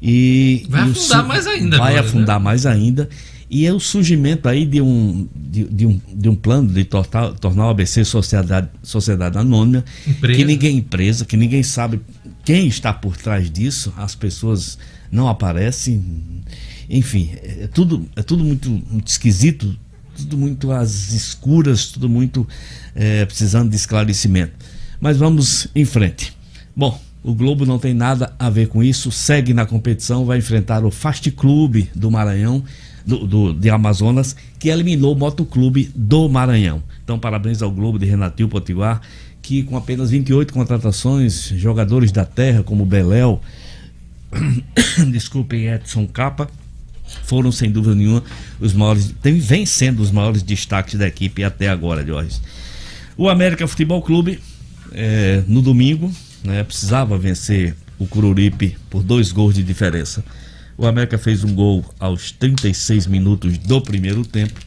E, vai e afundar o, mais ainda. Vai agora, afundar né? mais ainda. E é o surgimento aí de um, de, de um, de um plano de tortar, tornar o ABC sociedade, sociedade anônima, empresa. que ninguém empresa, que ninguém sabe quem está por trás disso, as pessoas não aparecem. Enfim, é tudo, é tudo muito, muito esquisito, tudo muito às escuras, tudo muito é, precisando de esclarecimento. Mas vamos em frente. Bom, o Globo não tem nada a ver com isso, segue na competição, vai enfrentar o Fast Clube do Maranhão, do, do, de Amazonas, que eliminou o Motoclube do Maranhão. Então, parabéns ao Globo de Renatil Potiguar, que com apenas 28 contratações, jogadores da terra como Beléu, desculpem, Edson Capa, foram sem dúvida nenhuma os maiores, tem, vem sendo os maiores destaques da equipe até agora, Jorge. O América Futebol Clube, é, no domingo, né, precisava vencer o Cururipe por dois gols de diferença. O América fez um gol aos 36 minutos do primeiro tempo.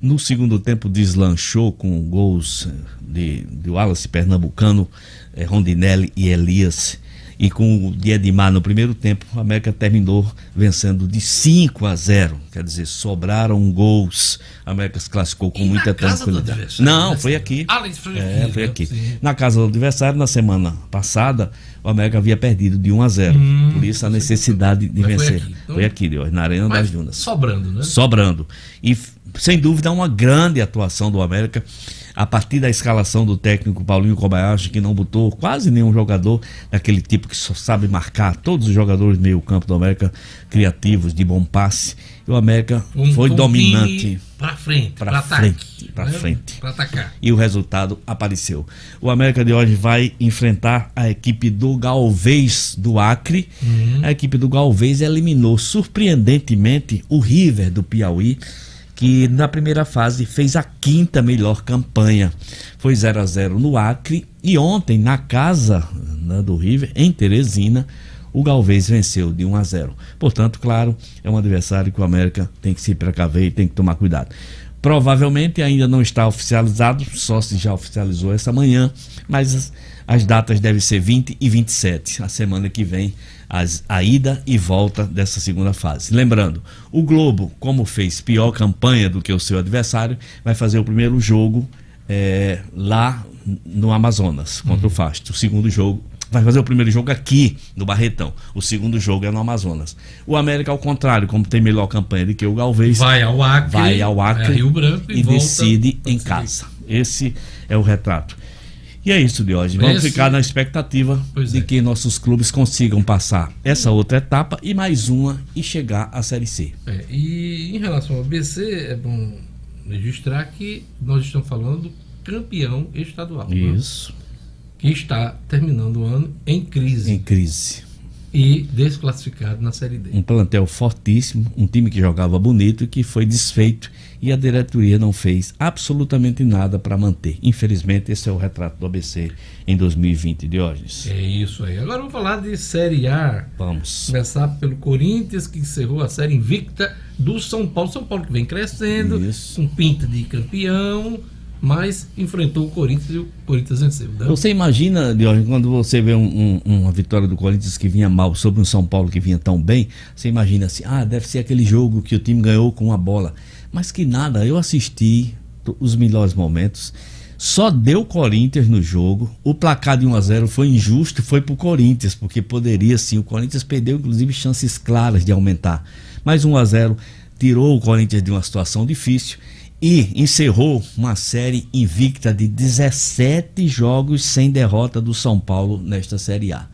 No segundo tempo deslanchou com gols de, de Wallace Pernambucano, eh, Rondinelli e Elias. E com o de Edmar no primeiro tempo, o América terminou vencendo de 5 a 0. Quer dizer, sobraram gols. A América se classificou com E na muita tranquilidade. Não, né? foi aqui. Ah, ele foi É, aqui, foi né? aqui. Sim. Na casa do adversário, na semana passada, o América havia perdido de 1 a 0. Hum, Por isso a necessidade de Mas foi vencer. aqui, então- Foi aqui, Deus, na Arena Mas das Dunas. sobrando, né? Sobrando. E sem dúvida uma grande atuação do América a partir da escalação do técnico Paulinho Kobayashi, que não botou quase nenhum jogador daquele tipo que só sabe marcar. Todos os jogadores do meio-campo do América criativos, de bom passe. E o América Um- foi dominante. Pra frente, pra, frente, pra né? frente. Pra atacar. e o resultado apareceu. O América de hoje vai enfrentar a equipe do Galvez do Acre. A equipe do Galvez eliminou surpreendentemente o River do Piauí, que na primeira fase fez a quinta melhor campanha. Foi 0 a 0 no Acre e ontem na casa né, do River em Teresina o Galvez venceu de 1 a 0. Portanto, claro, é um adversário que o América tem que se precaver e tem que tomar cuidado. Provavelmente ainda não está oficializado, só se já oficializou essa manhã, mas as, as datas devem ser 20 e 27, a semana que vem, as, a ida e volta dessa segunda fase. Lembrando, o Globo, como fez pior campanha do que o seu adversário, vai fazer o primeiro jogo eh, lá no Amazonas, contra o Fast. O segundo jogo vai fazer o primeiro jogo aqui no Barretão. O segundo jogo é no Amazonas. O América, ao contrário, como tem melhor campanha do que o Galvez, Vai ao Acre, vai ao Acre é, Rio Branco e e decide em casa. Esse é o retrato. E é isso, Diógenes. Vamos Esse... ficar na expectativa pois de é. que nossos clubes consigam passar essa outra etapa e mais uma e chegar à Série C. É, e em relação ao BC, é bom registrar que nós estamos falando do campeão estadual. Né? Isso. Né? Que está terminando o ano em crise. Em crise e desclassificado na Série D. Um plantel fortíssimo, um time que jogava bonito e que foi desfeito e a diretoria não fez absolutamente nada para manter. Infelizmente, esse é o retrato do ABC em 2020, Diógenes. É isso aí. Agora vamos falar de Série A. Vamos. Começar pelo Corinthians, que encerrou a série invicta do São Paulo. São Paulo que vem crescendo, isso. com pinta de campeão mas enfrentou o Corinthians e o Corinthians venceu. Né? Você imagina, Diógenes, quando você vê um, um, uma vitória do Corinthians que vinha mal sobre um São Paulo que vinha tão bem, você imagina assim, ah, deve ser aquele jogo que o time ganhou com uma bola. Mas que nada, eu assisti os melhores momentos. Só deu Corinthians no jogo. O placar de 1 a 0 foi injusto, foi pro Corinthians, porque poderia sim. O Corinthians perdeu inclusive chances claras de aumentar. Mas 1 a 0 tirou o Corinthians de uma situação difícil e encerrou uma série invicta de 17 jogos sem derrota do São Paulo nesta Série A.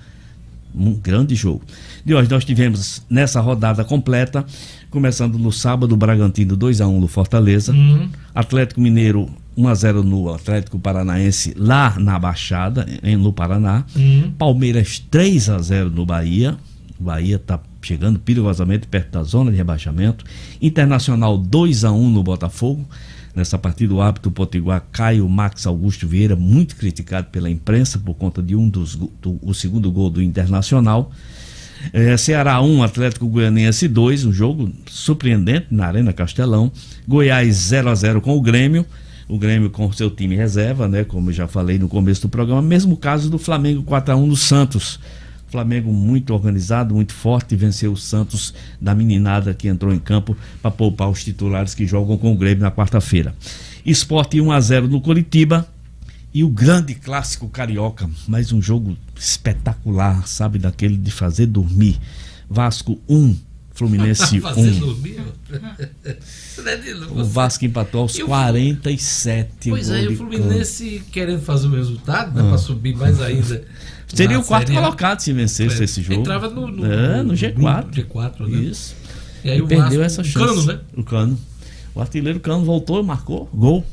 Um grande jogo. De hoje nós tivemos nessa rodada completa, começando no sábado, Bragantino 2 a 1 no Fortaleza, uhum. Atlético Mineiro 1 a 0 no Atlético Paranaense lá na Baixada, em, no Paraná. Uhum. Palmeiras 3 a 0 no Bahia. O Bahia está chegando perigosamente perto da zona de rebaixamento. Internacional 2 a 1 no Botafogo. Nessa partida, o árbitro potiguar Caio Max Augusto Vieira, muito criticado pela imprensa por conta de um dos do, o segundo gol do Internacional. É, Ceará 1, Atlético Goianiense 2, um jogo surpreendente na Arena Castelão. Goiás 0 a 0 com o Grêmio. O Grêmio com seu time reserva, né? Como eu já falei no começo do programa. Mesmo caso do Flamengo 4 a 1 no Santos. Flamengo muito organizado, muito forte, venceu o Santos da meninada que entrou em campo para poupar os titulares que jogam com o Grêmio na quarta-feira. Esporte 1 a 0 no Curitiba e o grande clássico carioca, mais um jogo espetacular, sabe daquele de fazer dormir. Vasco 1, Fluminense 1. o Vasco empatou aos 47. Pois é, o Fluminense querendo fazer o resultado, né, ah. para subir mais ainda. Seria o quarto colocado se vencesse é, esse jogo. Entrava no, no, é, no G4. No G4 né? Isso. E aí e o perdeu Vasco, essa chance. O Cano, né? O Cano. O artilheiro Cano voltou, marcou, gol.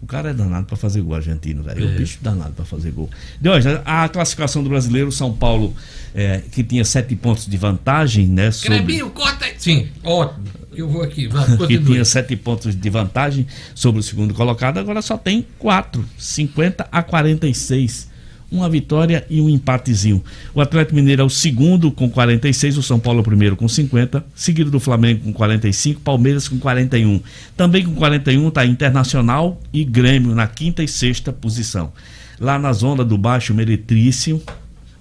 O cara é danado para fazer gol argentino, velho. É. O bicho danado para fazer gol. De hoje, a classificação do brasileiro, São Paulo, é, que tinha sete pontos de vantagem, né? Sobre... Crebinho, corta aí. Sim, ótimo. Eu vou aqui, vai, Que tinha sete pontos de vantagem sobre o segundo colocado, agora só tem quatro. 50 a 46 uma vitória e um empatezinho. O Atlético Mineiro é o segundo com 46, o São Paulo é o primeiro com 50, seguido do Flamengo com 45, Palmeiras com 41. Também com 41 está Internacional e Grêmio na quinta e sexta posição. Lá na zona do Baixo Meretrício,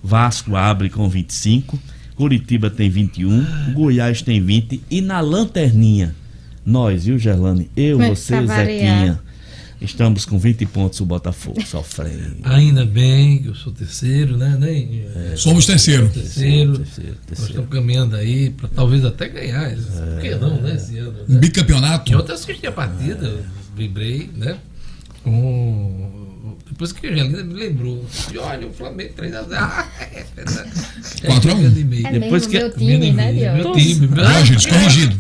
Vasco abre com 25, Curitiba tem 21, Goiás tem 20 e na lanterninha, nós, viu, Gerlane? Eu, você, Zequinha. Estamos com 20 pontos o Botafogo sofrendo. Ainda bem que eu sou terceiro, né? Nem, é, Somos terceiro. Terceiro. terceiro, terceiro. Nós estamos caminhando aí para talvez até ganhar. É, Por que não, né? Esse ano. Né? Bicampeonato. E ontem assisti a partida, é. vibrei, né? Com depois que a Angelina me lembrou. E olha, o Flamengo 3x0. 4x1. É Depois que... meu time, né, Meu time. Ah, gente, corrigido.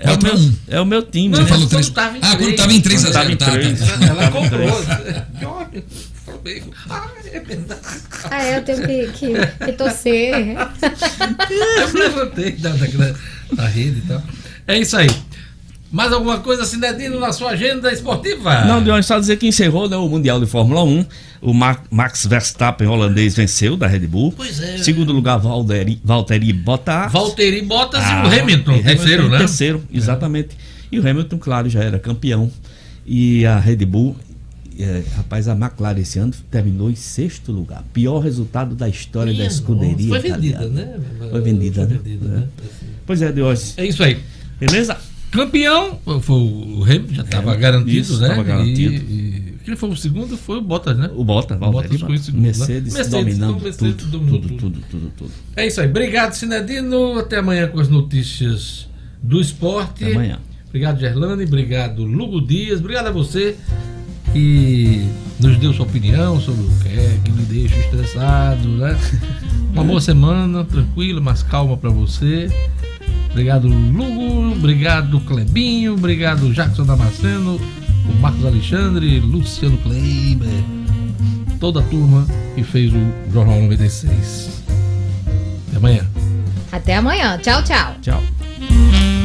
É o, meu, é o meu time. Você falou 3 Ah, quando estava em 3x0. Tava em 3. Tá. Ela comprou. Olha, Flamengo. Ah, é verdade. Ah, é, eu tenho que, que, que torcer. eu levantei da, da, da rede e tal. É isso aí. Mais alguma coisa, Cinedino, na sua agenda esportiva? Não, Dionis, só dizer que encerrou né, o Mundial de Fórmula 1. O Max Verstappen, holandês, venceu da Red Bull. Pois é. Segundo lugar, Valtteri, Valtteri Bottas. Valtteri Bottas ah, e o Hamilton, e terceiro, Hamilton, né? Terceiro, exatamente. É. E o Hamilton, claro, já era campeão. E a Red Bull, é, rapaz, a McLaren esse ano terminou em sexto lugar. Pior resultado da história Minha da escuderia. Foi vendida, né? Foi vendida, foi vendida né? né? Pois é, Deus. É isso aí. Beleza? Campeão foi o Hamilton, já estava garantido, isso, né? Estava garantido. E, e, quem foi o segundo foi o Bottas, né? O Bottas, o Bottas foi o segundo. Mercedes, né? Mercedes dominando Mercedes tudo, dominou tudo, tudo, tudo, tudo, É isso aí. Obrigado, Sinedino. Até amanhã com as notícias do esporte. Até amanhã. Obrigado, Gerlane. Obrigado, Lugo Dias. Obrigado a você e nos deu sua opinião sobre o que é que me deixa estressado, né? Uma boa semana, tranquila, mas calma para você. Obrigado, Lugo. Obrigado, Clebinho. Obrigado, Jackson Damasceno. O Marcos Alexandre, Luciano Kleiber. Toda a turma que fez o Jornal 96. Até amanhã. Até amanhã. Tchau, tchau. Tchau.